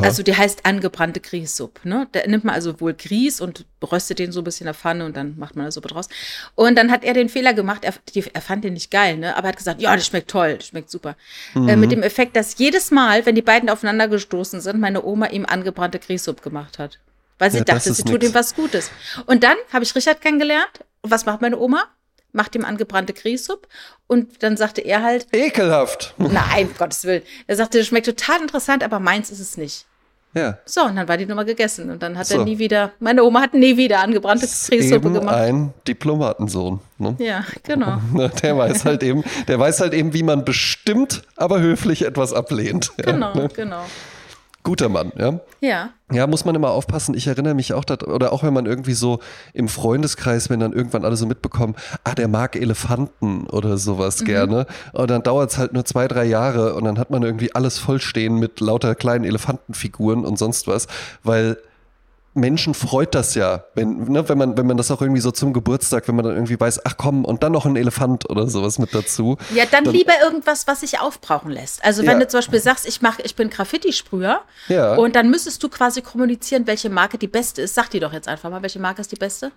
Also die heißt angebrannte Grießsuppe. Ne? Da nimmt man also wohl Grieß und röstet den so ein bisschen in der Pfanne und dann macht man eine Suppe draus. Und dann hat er den Fehler gemacht, er, die, er fand den nicht geil, ne? aber er hat gesagt, ja, das schmeckt toll, das schmeckt super. Äh, mit dem Effekt, dass jedes Mal, wenn die beiden aufeinander gestoßen sind, meine Oma ihm angebrannte Grießsuppe gemacht hat. Weil sie Ja, dachte, sie tut nix. ihm was Gutes. Und dann habe ich Richard kennengelernt. Und was macht meine Oma? Macht ihm angebrannte Grießsuppe. Und dann sagte er halt, Ekelhaft. Nein, Gottes Willen. Er sagte, das schmeckt total interessant, aber meins ist es nicht. Ja. So, und dann war die Nummer gegessen. Und dann hat So. er nie wieder, meine Oma hat nie wieder angebrannte Grießsuppe gemacht. ein Diplomatensohn. Ne? Ja, genau. Der weiß halt eben, der weiß halt eben, wie man bestimmt, aber höflich etwas ablehnt. Ja, Genau, ne? genau. Guter Mann, ja. Ja. Ja, muss man immer aufpassen. Ich erinnere mich auch, dat, oder auch wenn man irgendwie so im Freundeskreis, wenn dann irgendwann alle so mitbekommen, ah, der mag Elefanten oder sowas gerne. Und dann dauert es halt nur zwei, drei Jahre und dann hat man irgendwie alles vollstehen mit lauter kleinen Elefantenfiguren und sonst was, weil Menschen freut das ja, wenn, ne, wenn, man, wenn man das auch irgendwie so zum Geburtstag, wenn man dann irgendwie weiß, ach komm, und dann noch ein Elefant oder sowas mit dazu. Ja, dann, lieber irgendwas, was sich aufbrauchen lässt. Also wenn Ja. du zum Beispiel sagst, ich mach, ich bin Graffiti-Sprüher Ja. und dann müsstest du quasi kommunizieren, welche Marke die beste ist. Sag die doch jetzt einfach mal, welche Marke ist die beste?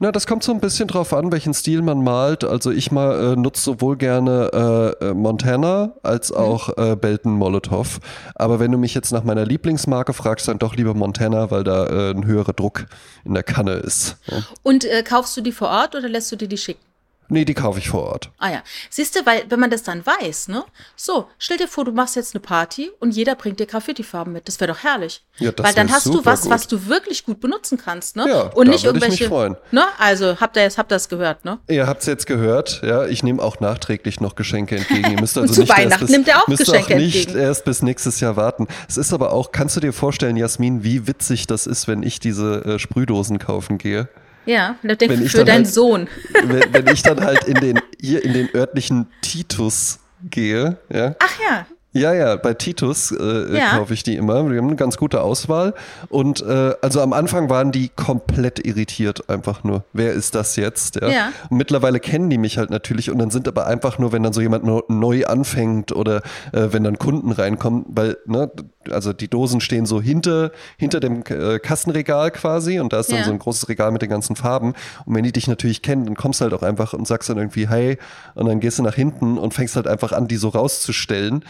Na, das kommt so ein bisschen drauf an, welchen Stil man malt. Also ich mal äh, nutze sowohl gerne äh, äh Montana als auch äh, Belton Molotov. Aber wenn du mich jetzt nach meiner Lieblingsmarke fragst, dann doch lieber Montana, weil da äh, ein höherer Druck in der Kanne ist. Ja. Und äh, kaufst du die vor Ort oder lässt du dir die schicken? Nee, die kaufe ich vor Ort. Ah ja. Siehst du, weil, wenn man das dann weiß, ne? So, stell dir vor, du machst jetzt eine Party und jeder bringt dir Graffiti-Farben mit. Das wäre doch herrlich. Ja, das Weil dann hast du was, gut. was du wirklich gut benutzen kannst, ne? Ja, und nicht irgendwelche. Ich mich freuen. Ne? Also, habt ihr jetzt, habt das gehört, ne? Ihr habt es jetzt gehört, ja. Ich nehme auch nachträglich noch Geschenke entgegen. Ihr müsst also zu nicht Weihnachten bis, nimmt er auch Geschenke auch nicht entgegen. erst bis nächstes Jahr warten. Es ist aber auch, kannst du dir vorstellen, Jasmin, wie witzig das ist, wenn ich diese äh, Sprühdosen kaufen gehe? Ja, denk, für deinen halt, Sohn. Wenn, wenn, ich dann halt in den, hier in den örtlichen Titus gehe, ja. Ach ja. Ja, ja, bei Titus äh, ja. kaufe ich die immer. Wir haben eine ganz gute Auswahl. Und äh, also am Anfang waren die komplett irritiert, einfach nur. Wer ist das jetzt? Ja. ja. Und mittlerweile kennen die mich halt natürlich und dann sind aber einfach nur, wenn dann so jemand neu anfängt oder äh, wenn dann Kunden reinkommen, weil, ne, also die Dosen stehen so hinter, hinter dem äh, Kassenregal quasi und da ist dann ja. so ein großes Regal mit den ganzen Farben. Und wenn die dich natürlich kennen, dann kommst du halt auch einfach und sagst dann irgendwie, hey, und dann gehst du nach hinten und fängst halt einfach an, die so rauszustellen.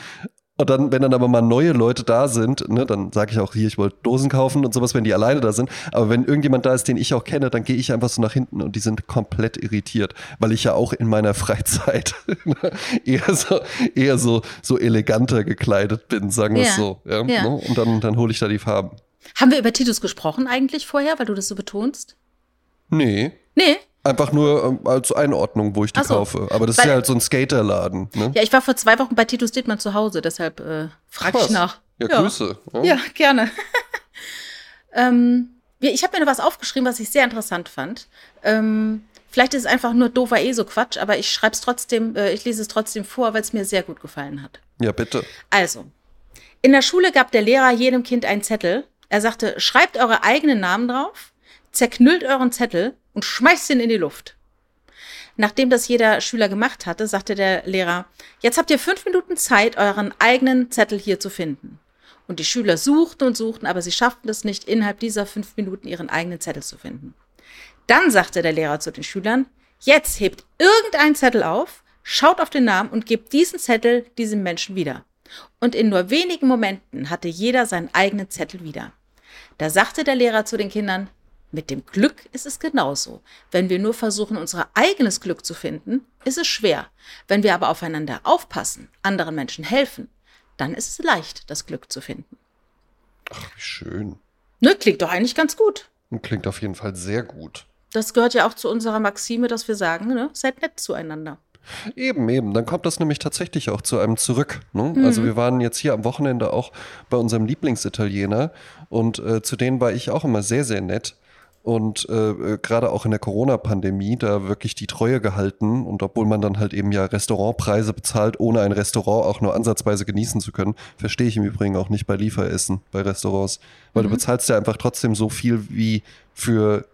Und dann, wenn dann aber mal neue Leute da sind, ne, dann sage ich auch hier, ich wollte Dosen kaufen und sowas, wenn die alleine da sind. Aber wenn irgendjemand da ist, den ich auch kenne, dann gehe ich einfach so nach hinten und die sind komplett irritiert, weil ich ja auch in meiner Freizeit eher so, eher so, so eleganter gekleidet bin, sagen wir ja. es so. Ja, ja. Ne? Und dann, dann hole ich da die Farben. Haben wir über Titus gesprochen eigentlich vorher, weil du das so betonst? Nee. Einfach nur ähm, als Einordnung, wo ich die so, kaufe. Aber das ist ja halt so ein Skaterladen. Ne? Ja, ich war vor zwei Wochen bei Titus Dittmann zu Hause, deshalb äh, frage ich nach. Ja, ja. Grüße. Ja, ja gerne. ähm, ich habe mir noch was aufgeschrieben, was ich sehr interessant fand. Ähm, vielleicht ist es einfach nur doofer eh so Quatsch, aber ich schreibe es trotzdem, äh, ich lese es trotzdem vor, weil es mir sehr gut gefallen hat. Ja, bitte. Also, in der Schule gab der Lehrer jedem Kind einen Zettel. Er sagte, schreibt eure eigenen Namen drauf, zerknüllt euren Zettel und schmeißt ihn in die Luft. Nachdem das jeder Schüler gemacht hatte, sagte der Lehrer, jetzt habt ihr fünf Minuten Zeit, euren eigenen Zettel hier zu finden. Und die Schüler suchten und suchten, aber sie schafften es nicht, innerhalb dieser fünf Minuten ihren eigenen Zettel zu finden. Dann sagte der Lehrer zu den Schülern, jetzt hebt irgendein Zettel auf, schaut auf den Namen und gebt diesen Zettel diesem Menschen wieder. Und in nur wenigen Momenten hatte jeder seinen eigenen Zettel wieder. Da sagte der Lehrer zu den Kindern, mit dem Glück ist es genauso. Wenn wir nur versuchen, unser eigenes Glück zu finden, ist es schwer. Wenn wir aber aufeinander aufpassen, anderen Menschen helfen, dann ist es leicht, das Glück zu finden. Ach, wie schön. Ne, klingt doch eigentlich ganz gut. Klingt auf jeden Fall sehr gut. Das gehört ja auch zu unserer Maxime, dass wir sagen, ne, seid nett zueinander. Eben, eben. Dann kommt das nämlich tatsächlich auch zu einem zurück. Ne? Mhm. Also wir waren jetzt hier am Wochenende auch bei unserem Lieblingsitaliener und äh, zu denen war ich auch immer sehr, sehr nett und äh, gerade auch in der Corona-Pandemie da wirklich die Treue gehalten und obwohl man dann halt eben ja Restaurantpreise bezahlt, ohne ein Restaurant auch nur ansatzweise genießen zu können, verstehe ich im Übrigen auch nicht bei Lieferessen, bei Restaurants, weil mhm. du bezahlst ja einfach trotzdem so viel wie für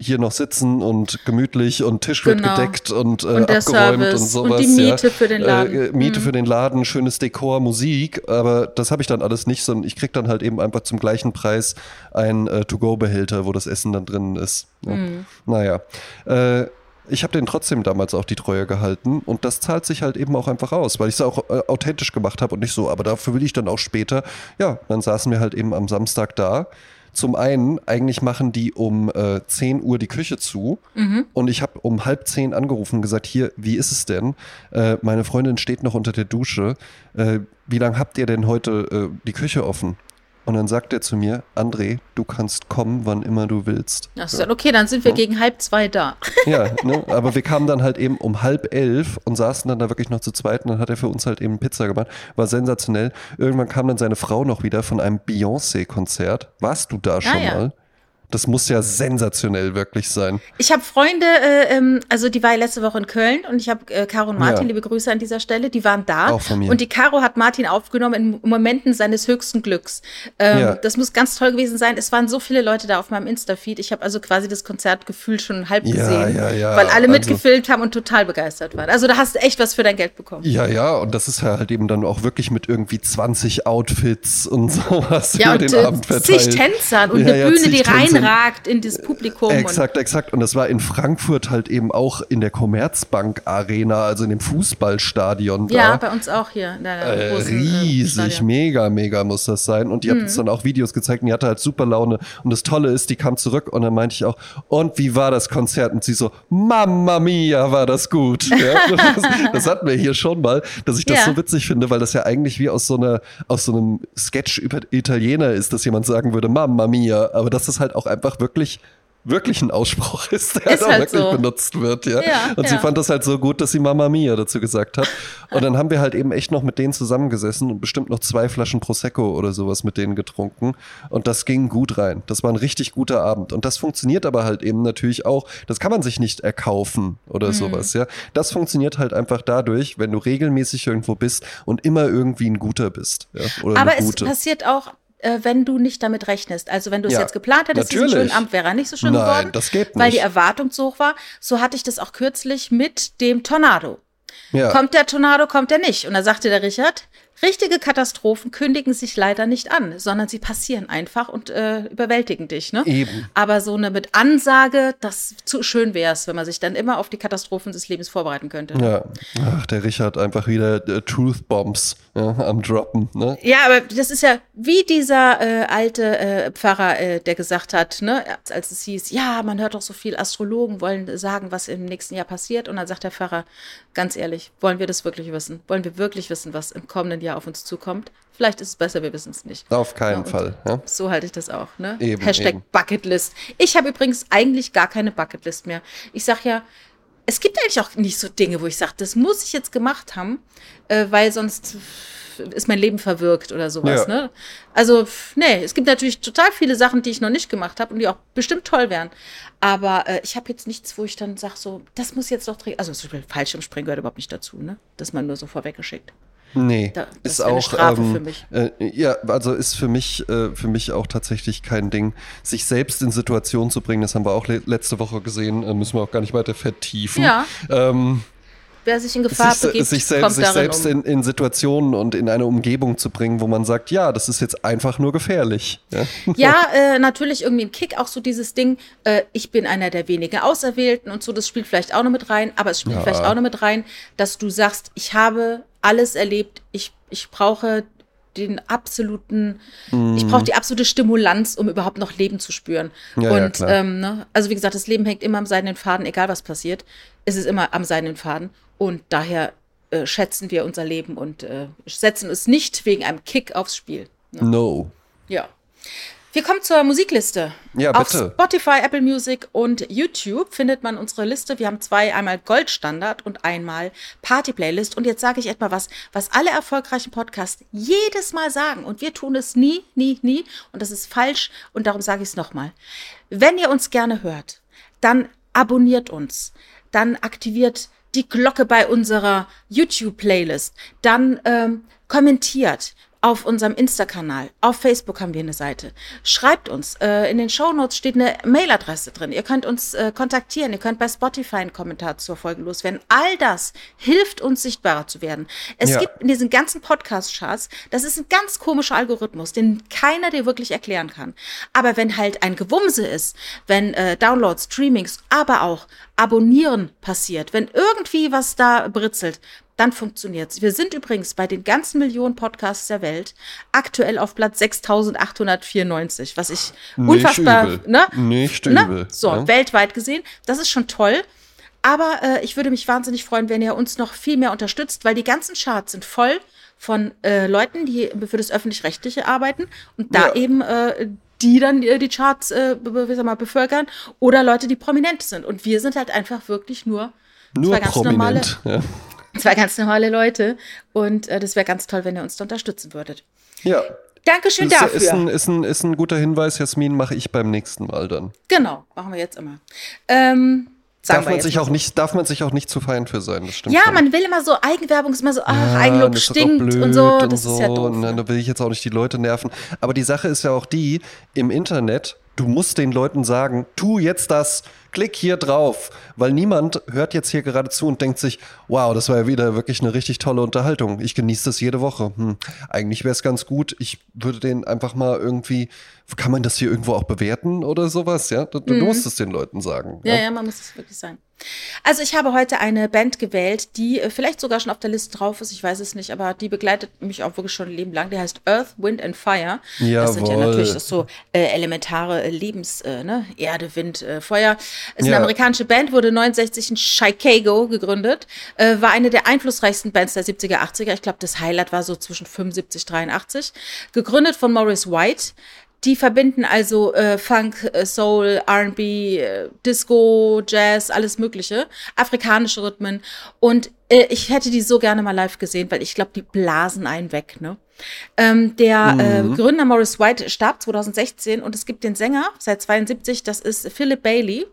hier noch sitzen und gemütlich und Tisch wird genau. gedeckt und, äh, und abgeräumt Service und sowas. Und die Miete ja. für den Laden. Äh, Miete mhm. für den Laden, schönes Dekor, Musik, aber das habe ich dann alles nicht, sondern ich kriege dann halt eben einfach zum gleichen Preis einen äh, To-Go-Behälter, wo das Essen dann drin ist. Ja. Mhm. Naja. Äh, ich habe den trotzdem damals auch die Treue gehalten und das zahlt sich halt eben auch einfach aus, weil ich es auch äh, authentisch gemacht habe und nicht so, aber dafür will ich dann auch später. Ja, dann saßen wir halt eben am Samstag da zum einen, eigentlich machen die um äh, 10 Uhr die Küche zu mhm. und ich habe um halb zehn angerufen und gesagt, hier, wie ist es denn? Äh, meine Freundin steht noch unter der Dusche. Äh, wie lange habt ihr denn heute äh, die Küche offen? Und dann sagt er zu mir, André, du kannst kommen, wann immer du willst. Ach so, okay, dann sind wir ja. gegen halb zwei da. Ja, ne, aber wir kamen dann halt eben um halb elf und saßen dann da wirklich noch zu zweit und dann hat er für uns halt eben Pizza gemacht. War sensationell. Irgendwann kam dann seine Frau noch wieder von einem Beyoncé-Konzert. Warst du da ah, schon ja. mal? Das muss ja sensationell wirklich sein. Ich habe Freunde, äh, ähm, also die war letzte Woche in Köln und ich habe äh, Caro und Martin, ja. liebe Grüße an dieser Stelle, die waren da. Auch von mir. Und die Caro hat Martin aufgenommen in Momenten seines höchsten Glücks. Ähm, ja. Das muss ganz toll gewesen sein. Es waren so viele Leute da auf meinem Insta-Feed. Ich habe also quasi das Konzertgefühl schon halb gesehen. Ja, ja, weil alle also, mitgefilmt haben und total begeistert waren. Also da hast du echt was für dein Geld bekommen. Ja, ja, und das ist halt eben dann auch wirklich mit irgendwie 20 Outfits und sowas ja, über und, den äh, Abend verteilt. zig Tänzern und eine Bühne, die rein reinragt in, das Publikum. Exakt, exakt. Und das war in Frankfurt halt eben auch in der Commerzbank Arena, also in dem Fußballstadion. Ja, da. bei uns auch hier. Äh, großen, riesig, äh, mega, mega muss das sein. Und die hat uns dann auch Videos gezeigt und die hatte halt super Laune. Und das Tolle ist, die kam zurück und dann meinte ich auch, und wie war das Konzert? Und sie so, Mamma mia, war das gut. Ja, das, das, hatten wir hier schon mal, dass ich das ja. so witzig finde, weil das ja eigentlich wie aus so, einer, aus so einem Sketch über Italiener ist, dass jemand sagen würde, Mamma mia. Aber das ist halt auch einfach wirklich wirklich ein Ausspruch ist, der ist halt auch wirklich so. benutzt wird, ja. ja und ja. sie fand das halt so gut, dass sie Mama Mia dazu gesagt hat. Und dann haben wir halt eben echt noch mit denen zusammengesessen und bestimmt noch zwei Flaschen Prosecco oder sowas mit denen getrunken. Und das ging gut rein. Das war ein richtig guter Abend. Und das funktioniert aber halt eben natürlich auch, das kann man sich nicht erkaufen oder mhm. sowas, ja. Das funktioniert halt einfach dadurch, wenn du regelmäßig irgendwo bist und immer irgendwie ein Guter bist. Ja? Oder aber es passiert auch äh, wenn du nicht damit rechnest. Also wenn du es ja, jetzt geplant hättest, natürlich. diesen schönen Amt wäre er nicht so schön Nein, geworden, das geht nicht. weil die Erwartung zu hoch war. So hatte ich das auch kürzlich mit dem Tornado. Ja. Kommt der Tornado, kommt er nicht. Und da sagte der Richard, richtige Katastrophen kündigen sich leider nicht an, sondern sie passieren einfach und äh, überwältigen dich. Ne? Eben. Aber so eine mit Ansage, das zu schön wäre es, wenn man sich dann immer auf die Katastrophen des Lebens vorbereiten könnte. Ja, ach, der Richard einfach wieder äh, Truth Bombs ja, am Droppen. Ne? Ja, aber das ist ja wie dieser äh, alte äh, Pfarrer, äh, der gesagt hat, ne, als es hieß, ja, man hört doch so viel, Astrologen wollen sagen, was im nächsten Jahr passiert. Und dann sagt der Pfarrer, ganz ehrlich, wollen wir das wirklich wissen? Wollen wir wirklich wissen, was im kommenden Jahr auf uns zukommt? Vielleicht ist es besser, wir wissen es nicht. Auf keinen ja, Fall. Ja? So halte ich das auch. Ne? Eben, Hashtag eben. Bucketlist. Ich habe übrigens eigentlich gar keine Bucketlist mehr. Ich sage ja, es gibt eigentlich auch nicht so Dinge, wo ich sage, das muss ich jetzt gemacht haben, äh, weil sonst ist mein Leben verwirkt oder sowas. Ja. Ne? Also, nee, es gibt natürlich total viele Sachen, die ich noch nicht gemacht habe und die auch bestimmt toll wären. Aber äh, ich habe jetzt nichts, wo ich dann sage, so, das muss jetzt doch dringend. Also, zum Beispiel Fallschirmspringen gehört überhaupt nicht dazu, ne? Dass man nur so vorweggeschickt. Nee, da, ist auch ähm, äh, ja, also ist für mich äh, für mich auch tatsächlich kein Ding, sich selbst in Situationen zu bringen. Das haben wir auch le letzte Woche gesehen, äh, müssen wir auch gar nicht weiter vertiefen. Ja. Ähm, wer sich in Gefahr sich, begibt, sich, selbst, sich selbst um. in, in, Situationen und in eine Umgebung zu bringen, wo man sagt, ja, das ist jetzt einfach nur gefährlich. Ja, ja äh, natürlich irgendwie ein Kick, auch so dieses Ding, äh, ich bin einer der wenigen Auserwählten und so, das spielt vielleicht auch noch mit rein, aber es spielt ja. vielleicht auch noch mit rein, dass du sagst, ich habe alles erlebt, ich, ich brauche den absoluten, mm. ich brauche die absolute Stimulanz, um überhaupt noch Leben zu spüren. Ja, und ja, ähm, ne, also wie gesagt, das Leben hängt immer am seidenen Faden, egal was passiert. Es ist immer am seidenen Faden. Und daher äh, schätzen wir unser Leben und äh, setzen es nicht wegen einem Kick aufs Spiel. Ne? No. Ja. Wir kommen zur Musikliste. Ja, bitte. Auf Spotify, Apple Music und YouTube findet man unsere Liste. Wir haben zwei, einmal Goldstandard und einmal Party-Playlist. Und jetzt sage ich etwa was, was alle erfolgreichen Podcasts jedes Mal sagen. Und wir tun es nie, nie, nie. Und das ist falsch. Und darum sage ich es nochmal. Wenn ihr uns gerne hört, dann abonniert uns. Dann aktiviert die Glocke bei unserer YouTube-Playlist, dann ähm, kommentiert, auf unserem Insta-Kanal. Auf Facebook haben wir eine Seite. Schreibt uns. Äh, in den Show Notes steht eine Mailadresse drin. Ihr könnt uns äh, kontaktieren. Ihr könnt bei Spotify einen Kommentar zur Folge loswerden. All das hilft uns, sichtbarer zu werden. Es ja. gibt in diesen ganzen Podcast-Charts, das ist ein ganz komischer Algorithmus, den keiner dir wirklich erklären kann. Aber wenn halt ein Gewumse ist, wenn äh, Downloads, Streamings, aber auch Abonnieren passiert, wenn irgendwie was da britzelt, dann funktioniert's. Wir sind übrigens bei den ganzen Millionen Podcasts der Welt aktuell auf Platz 6894, was ich Nicht unfassbar, übel. ne? Nicht ne? übel. So, ja. weltweit gesehen, das ist schon toll. Aber äh, ich würde mich wahnsinnig freuen, wenn ihr uns noch viel mehr unterstützt, weil die ganzen Charts sind voll von äh, Leuten, die für das öffentlich-rechtliche arbeiten und da ja. eben äh, die dann die, die Charts äh, wie sag mal, bevölkern oder Leute, die prominent sind. Und wir sind halt einfach wirklich nur, nur zwei ganz prominent, normale, ja. Zwei ganz normale Leute. Und äh, das wäre ganz toll, wenn ihr uns da unterstützen würdet. Ja. Dankeschön das dafür. Ist ein, ist, ein, ist ein guter Hinweis, Jasmin, mache ich beim nächsten Mal dann. Genau, machen wir jetzt immer. Ähm, darf man sich auch so. nicht, darf man sich auch nicht zu fein für sein, das stimmt. Ja, schon. man will immer so, Eigenwerbung ist immer so, ach, ja, Eigenlob stinkt und so, und das so. ist ja doof. Und, ne, da will ich jetzt auch nicht die Leute nerven. Aber die Sache ist ja auch die, im Internet Du musst den Leuten sagen, tu jetzt das, klick hier drauf, weil niemand hört jetzt hier gerade zu und denkt sich, wow, das war ja wieder wirklich eine richtig tolle Unterhaltung. Ich genieße das jede Woche. Hm, eigentlich wäre es ganz gut. Ich würde den einfach mal irgendwie, kann man das hier irgendwo auch bewerten oder sowas? Ja, du, mhm. musst es den Leuten sagen. Ja, ja, ja man muss es wirklich sagen. Also ich habe heute eine Band gewählt, die äh, vielleicht sogar schon auf der Liste drauf ist, ich weiß es nicht, aber die begleitet mich auch wirklich schon ein Leben lang. Die heißt Earth, Wind and Fire. Jawohl. Das sind ja natürlich das so äh, elementare Lebens, äh, ne? Erde, Wind, äh, Feuer. Ist ja. eine amerikanische Band, wurde 69 in Chicago gegründet, äh, war eine der einflussreichsten Bands der 70er, 80er. Ich glaube, das Highlight war so zwischen 75, 83. Gegründet von Morris White. Die verbinden also äh, Funk, äh, Soul, RB, äh, Disco, Jazz, alles Mögliche, afrikanische Rhythmen. Und äh, ich hätte die so gerne mal live gesehen, weil ich glaube, die blasen einen weg. Ne? Ähm, der äh, mhm. Gründer Morris White starb 2016 und es gibt den Sänger seit 72, das ist Philip Bailey.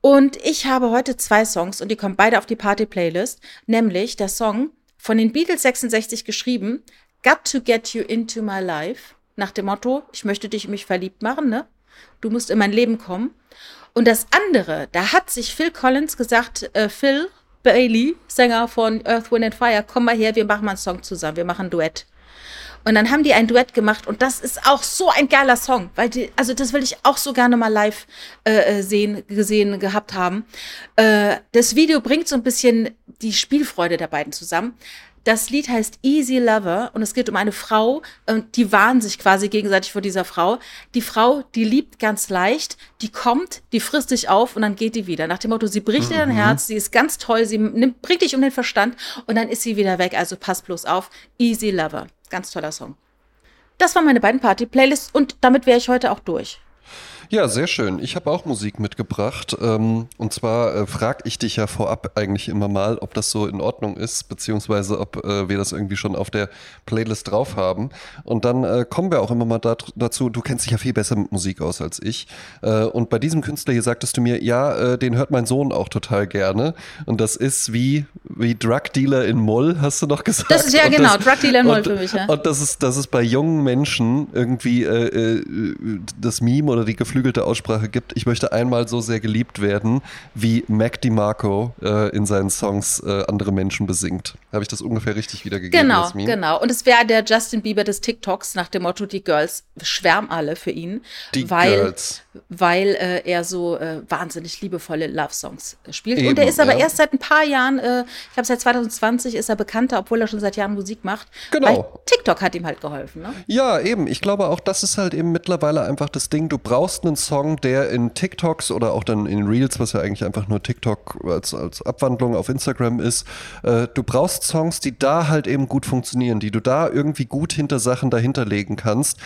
Und ich habe heute zwei Songs und die kommen beide auf die Party-Playlist, nämlich der Song von den Beatles 66 geschrieben, Got to Get You Into My Life nach dem Motto, ich möchte dich in mich verliebt machen, ne? Du musst in mein Leben kommen. Und das andere, da hat sich Phil Collins gesagt, äh, Phil Bailey, Sänger von Earth, Wind and Fire, komm mal her, wir machen mal einen Song zusammen, wir machen ein Duett. Und dann haben die ein Duett gemacht und das ist auch so ein geiler Song, weil die, also das will ich auch so gerne mal live äh, äh sehen, gesehen gehabt haben. Äh, das Video bringt so ein bisschen die Spielfreude der beiden zusammen. Das Lied heißt Easy Lover und es geht um eine Frau die warnen sich quasi gegenseitig vor dieser Frau. Die Frau, die liebt ganz leicht, die kommt, die frisst dich auf und dann geht die wieder. Nach dem Motto, sie bricht mhm. dir dein Herz, sie ist ganz toll, sie nimmt, bringt dich um den Verstand und dann ist sie wieder weg. Also pass bloß auf. Easy Lover. Ganz toller Song. Das waren meine beiden Party-Playlists und damit wäre ich heute auch durch. Ja, sehr schön. Ich habe auch Musik mitgebracht. Ähm, und zwar äh, frage ich dich ja vorab eigentlich immer mal, ob das so in Ordnung ist, beziehungsweise ob äh, wir das irgendwie schon auf der Playlist drauf haben. Und dann äh, kommen wir auch immer mal dazu, du kennst dich ja viel besser mit Musik aus als ich. Äh, und bei diesem Künstler hier sagtest du mir, ja, den hört mein Sohn auch total gerne. Und das ist wie, wie Drug Dealer in Moll, hast du noch gesagt. Das ist ja und genau, das, Drug Dealer in Moll und, für mich, ja. Und das ist, das ist bei jungen Menschen irgendwie das Meme oder die Geflügelte geflügelte Aussprache gibt, ich möchte einmal so sehr geliebt werden, wie Mac DiMarco äh, in seinen Songs äh, andere Menschen besingt. Habe ich das ungefähr richtig wiedergegeben? Genau, genau. Und es wäre der Justin Bieber des TikToks nach dem Motto, die Girls schwärmen alle für ihn. Die weil, Girls. Weil äh, er so äh, wahnsinnig liebevolle Love-Songs spielt. Eben, und er ist aber ja. erst seit ein paar Jahren, äh, ich glaube seit 2020 ist er bekannter, obwohl er schon seit Jahren Musik macht. Genau. Weil TikTok hat ihm halt geholfen. Ne? Ja, eben. Ich glaube auch, das ist halt eben mittlerweile einfach das Ding. Du brauchst einen Song, der in TikToks oder auch dann in Reels, was ja eigentlich einfach nur TikTok als, als Abwandlung auf Instagram ist, äh, du brauchst Songs, die da halt eben gut funktionieren, die du da irgendwie gut hinter Sachen dahinter legen kannst.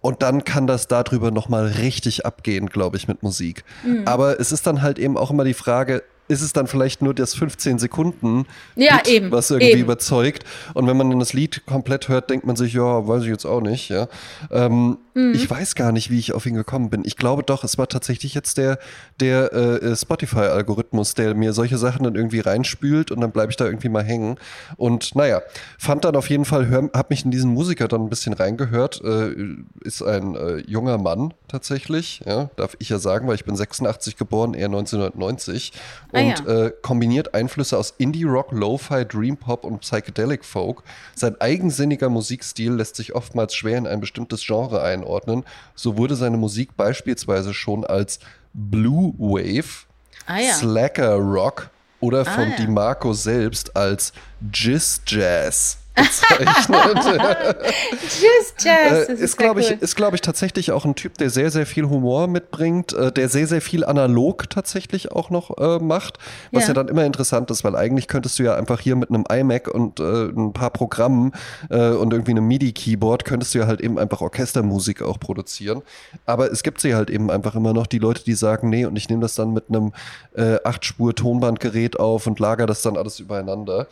Und dann kann das darüber nochmal richtig abgehen, glaube ich, mit Musik. Mhm. Aber es ist dann halt eben auch immer die Frage, ist es dann vielleicht nur das 15 Sekunden, ja, Lied, eben, was irgendwie eben. überzeugt. Und wenn man dann das Lied komplett hört, denkt man sich, ja, weiß ich jetzt auch nicht. Ja. Ähm, mhm. Ich weiß gar nicht, wie ich auf ihn gekommen bin. Ich glaube doch, es war tatsächlich jetzt der, der äh, Spotify-Algorithmus, der mir solche Sachen dann irgendwie reinspült und dann bleibe ich da irgendwie mal hängen. Und naja, fand dann auf jeden Fall, habe mich in diesen Musiker dann ein bisschen reingehört. Äh, ist ein äh, junger Mann tatsächlich, ja, darf ich ja sagen, weil ich bin 86 geboren, er 1990 ah, und ja. äh, kombiniert Einflüsse aus Indie-Rock, Lo-Fi, Dream-Pop und Psychedelic Folk. Sein eigensinniger Musikstil lässt sich oftmals schwer in ein bestimmtes Genre einordnen. So wurde seine Musik beispielsweise schon als Blue Wave, ah, ja. Slacker Rock oder von ah, ja. DiMarco selbst als Jizz Jazz bezeichnet. Just Jazz. Äh, ist, glaube cool. ich, ist, glaube ich, tatsächlich auch ein Typ, der sehr, sehr viel Humor mitbringt, äh, der sehr, sehr viel analog tatsächlich auch noch äh, macht, was ja. ja. dann immer interessant ist, weil eigentlich könntest du ja einfach hier mit einem iMac und äh, ein paar Programmen äh, und irgendwie einem MIDI-Keyboard könntest du ja halt eben einfach Orchestermusik auch produzieren. Aber es gibt sie halt eben einfach immer noch die Leute, die sagen, nee, und ich nehme das dann mit einem äh, 8-Spur-Tonbandgerät auf und lager das dann alles übereinander.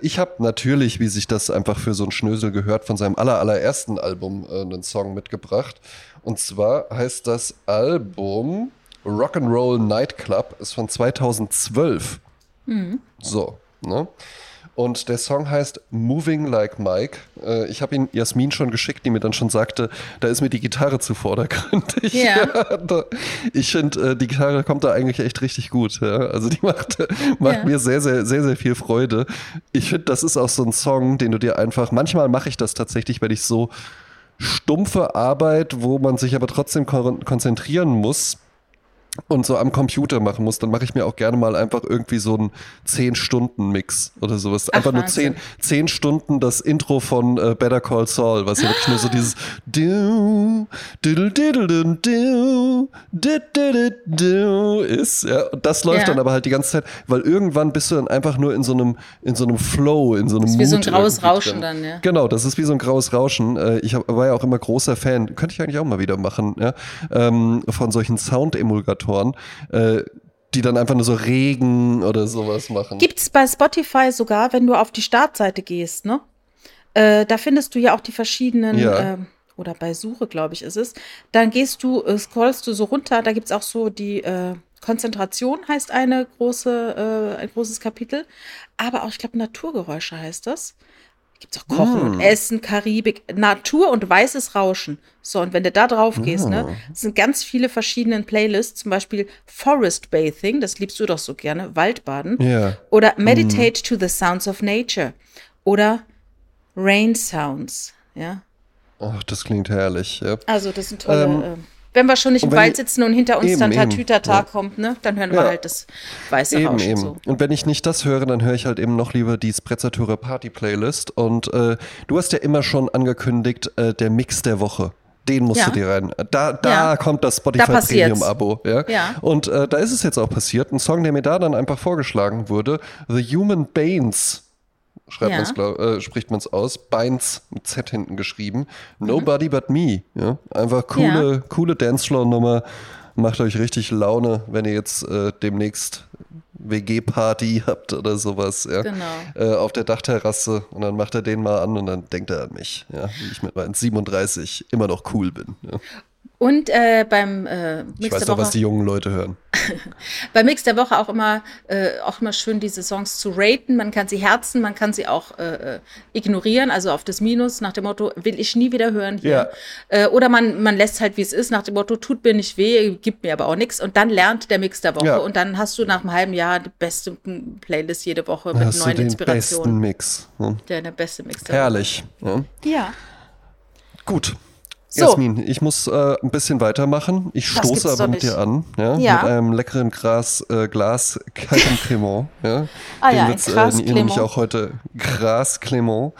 ich habe natürlich, wie sich das einfach für so ein Schnösel gehört, von seinem aller, allerersten Album äh, einen Song mitgebracht. Und zwar heißt das Album Rock'n'Roll Nightclub, ist von 2012. Mhm. So, ne? Und der Song heißt Moving Like Mike. Äh, ich habe ihn Jasmin schon geschickt, die mir dann schon sagte, da ist mir die Gitarre zu vordergründig. Ja. da, ich finde, äh, die Gitarre kommt da eigentlich echt richtig gut. Ja? Also die macht, macht Ja. mir sehr, sehr, sehr, sehr viel Freude. Ich finde, das ist auch so ein Song, den du dir einfach, manchmal mache ich das tatsächlich, wenn ich so stumpfe Arbeit, wo man sich aber trotzdem kon konzentrieren muss und so am Computer machen muss, dann mache ich mir auch gerne mal einfach irgendwie so einen 10-Stunden-Mix oder sowas. Einfach nur Wahnsinn. 10, 10 Stunden das Intro von äh, Better Call Saul, was ja wirklich nur so dieses du, diddle, diddle, diddle, du, did, did, did, du ist. Ja, und das läuft Ja. dann aber halt die ganze Zeit, weil irgendwann bist du dann einfach nur in so einem, in so einem Flow, in so einem ist wie so ein graues Rauschen drin. dann, ja. Genau, das ist wie so ein graues Rauschen. Äh, Ich hab, war ja auch immer großer Fan, könnte ich eigentlich auch mal wieder machen, ja, ähm, von solchen Soundemulgatoren, äh, die dann einfach nur so Regen oder sowas machen. Gibt es bei Spotify sogar, wenn du auf die Startseite gehst, ne? Äh, da findest du ja auch die verschiedenen, Ja. ähm, oder bei Suche, glaube ich, ist es. Dann gehst du, äh, scrollst du so runter, da gibt es auch so die äh, Konzentration, heißt eine große, äh, ein großes Kapitel. Aber auch, ich glaube, Naturgeräusche heißt das. Gibt es auch Kochen und Essen, Karibik, Natur und weißes Rauschen. So, und wenn du da drauf gehst, ne, es sind ganz viele verschiedene Playlists, zum Beispiel Forest Bathing, das liebst du doch so gerne, Waldbaden. Ja. Oder Meditate to the Sounds of Nature. Oder Rain Sounds. Ja. Ach, das klingt herrlich. Ja. Also, das sind tolle. Ähm, äh, wenn wir schon nicht im Wald sitzen und hinter uns Eben, dann Tatütata ja. kommt, ne, dann hören wir Ja. halt das weiße Eben, Rauschen eben. so. Und wenn ich nicht das höre, dann höre ich halt eben noch lieber die Sprezzatura Party Playlist. Und äh, du hast ja immer schon angekündigt, äh, der Mix der Woche. Den musst Ja. du dir rein. Da, da Ja. kommt das Spotify Da. Premium Abo. Ja? Und äh, da ist es jetzt auch passiert. Ein Song, der mir da dann einfach vorgeschlagen wurde. The Human Baines. Schreibt Ja. man's, glaub, äh, spricht man es aus. Baines mit Z hinten geschrieben. Nobody but me. Ja? Einfach coole, Ja. coole Dancefloor-Nummer. Macht euch richtig Laune, wenn ihr jetzt äh, demnächst WG-Party habt oder sowas. Ja? Genau. Äh, auf der Dachterrasse und dann macht er den mal an und dann denkt er an mich, ja? wie ich mit meinen 37 immer noch cool bin. Ja? Und äh, beim äh, Ich Mix weiß der doch, was Woche, die jungen Leute hören. beim Mix der Woche auch immer, äh, auch immer schön, diese Songs zu raten. Man kann sie herzen, man kann sie auch äh, äh, ignorieren, also auf das Minus, nach dem Motto, will ich nie wieder hören hier. Äh, oder man, man lässt halt, wie es ist, nach dem Motto, tut mir nicht weh, gibt mir aber auch nichts. Und dann lernt der Mix der Woche. Ja. Und dann hast du nach einem halben Jahr die beste Playlist jede Woche mit hast du neuen den besten Inspirationen. Mix. Ja? Der, der beste Mix der Herrlich. Ja? Woche. Ja. Gut. So. Jasmin, ich muss äh, ein bisschen weitermachen. Ich Das stoße aber mit dir an. Ja? Ja. Mit einem leckeren Gras, äh, Glas kaltem Cremant. Ja? Ah ja, ein wird's, Gras äh, nämlich Clément. auch heute Gras Clement.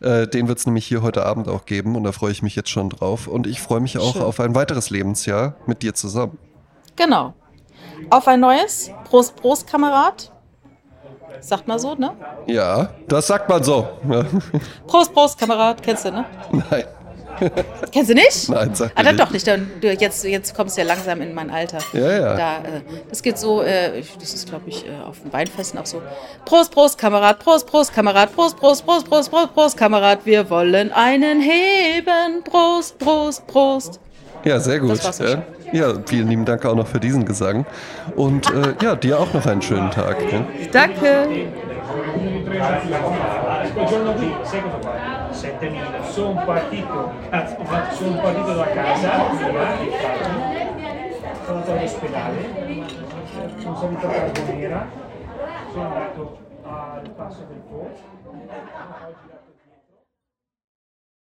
Äh, den wird es nämlich hier heute Abend auch geben und da freue ich mich jetzt schon drauf. Und ich freue mich auch Schön. auf ein weiteres Lebensjahr mit dir zusammen. Genau. Auf ein neues. Prost, Prost, Kamerad. Sagt mal so, ne? Ja, das sagt man so. Ja. Prost, Prost, Kamerad. Kennst du, ne? Nein. Kennst du nicht? Nein, sag Ah, dann nicht. doch nicht. Dann, du, jetzt, jetzt kommst du ja langsam in mein Alter. Ja, ja. Da, äh, das geht so, äh, das ist, glaube ich, äh, auf den Weinfesten auch so. Prost, Prost, Kamerad, Prost, Prost, Kamerad, Prost, Prost, Prost, Prost, Prost, Prost, Kamerad. Wir wollen einen heben. Prost, Prost, Prost. Ja, sehr gut. Das war's auch ja. vielen lieben Dank auch noch für diesen Gesang. Und äh, ja, dir auch noch einen schönen Tag. Ja. Danke. quel giorno qui, sai cosa fa? 7000. Sono partito, cazzo, sono partito da casa, via, sono andato all'ospedale, sono salito a Carbonera, sono andato al passo del Po,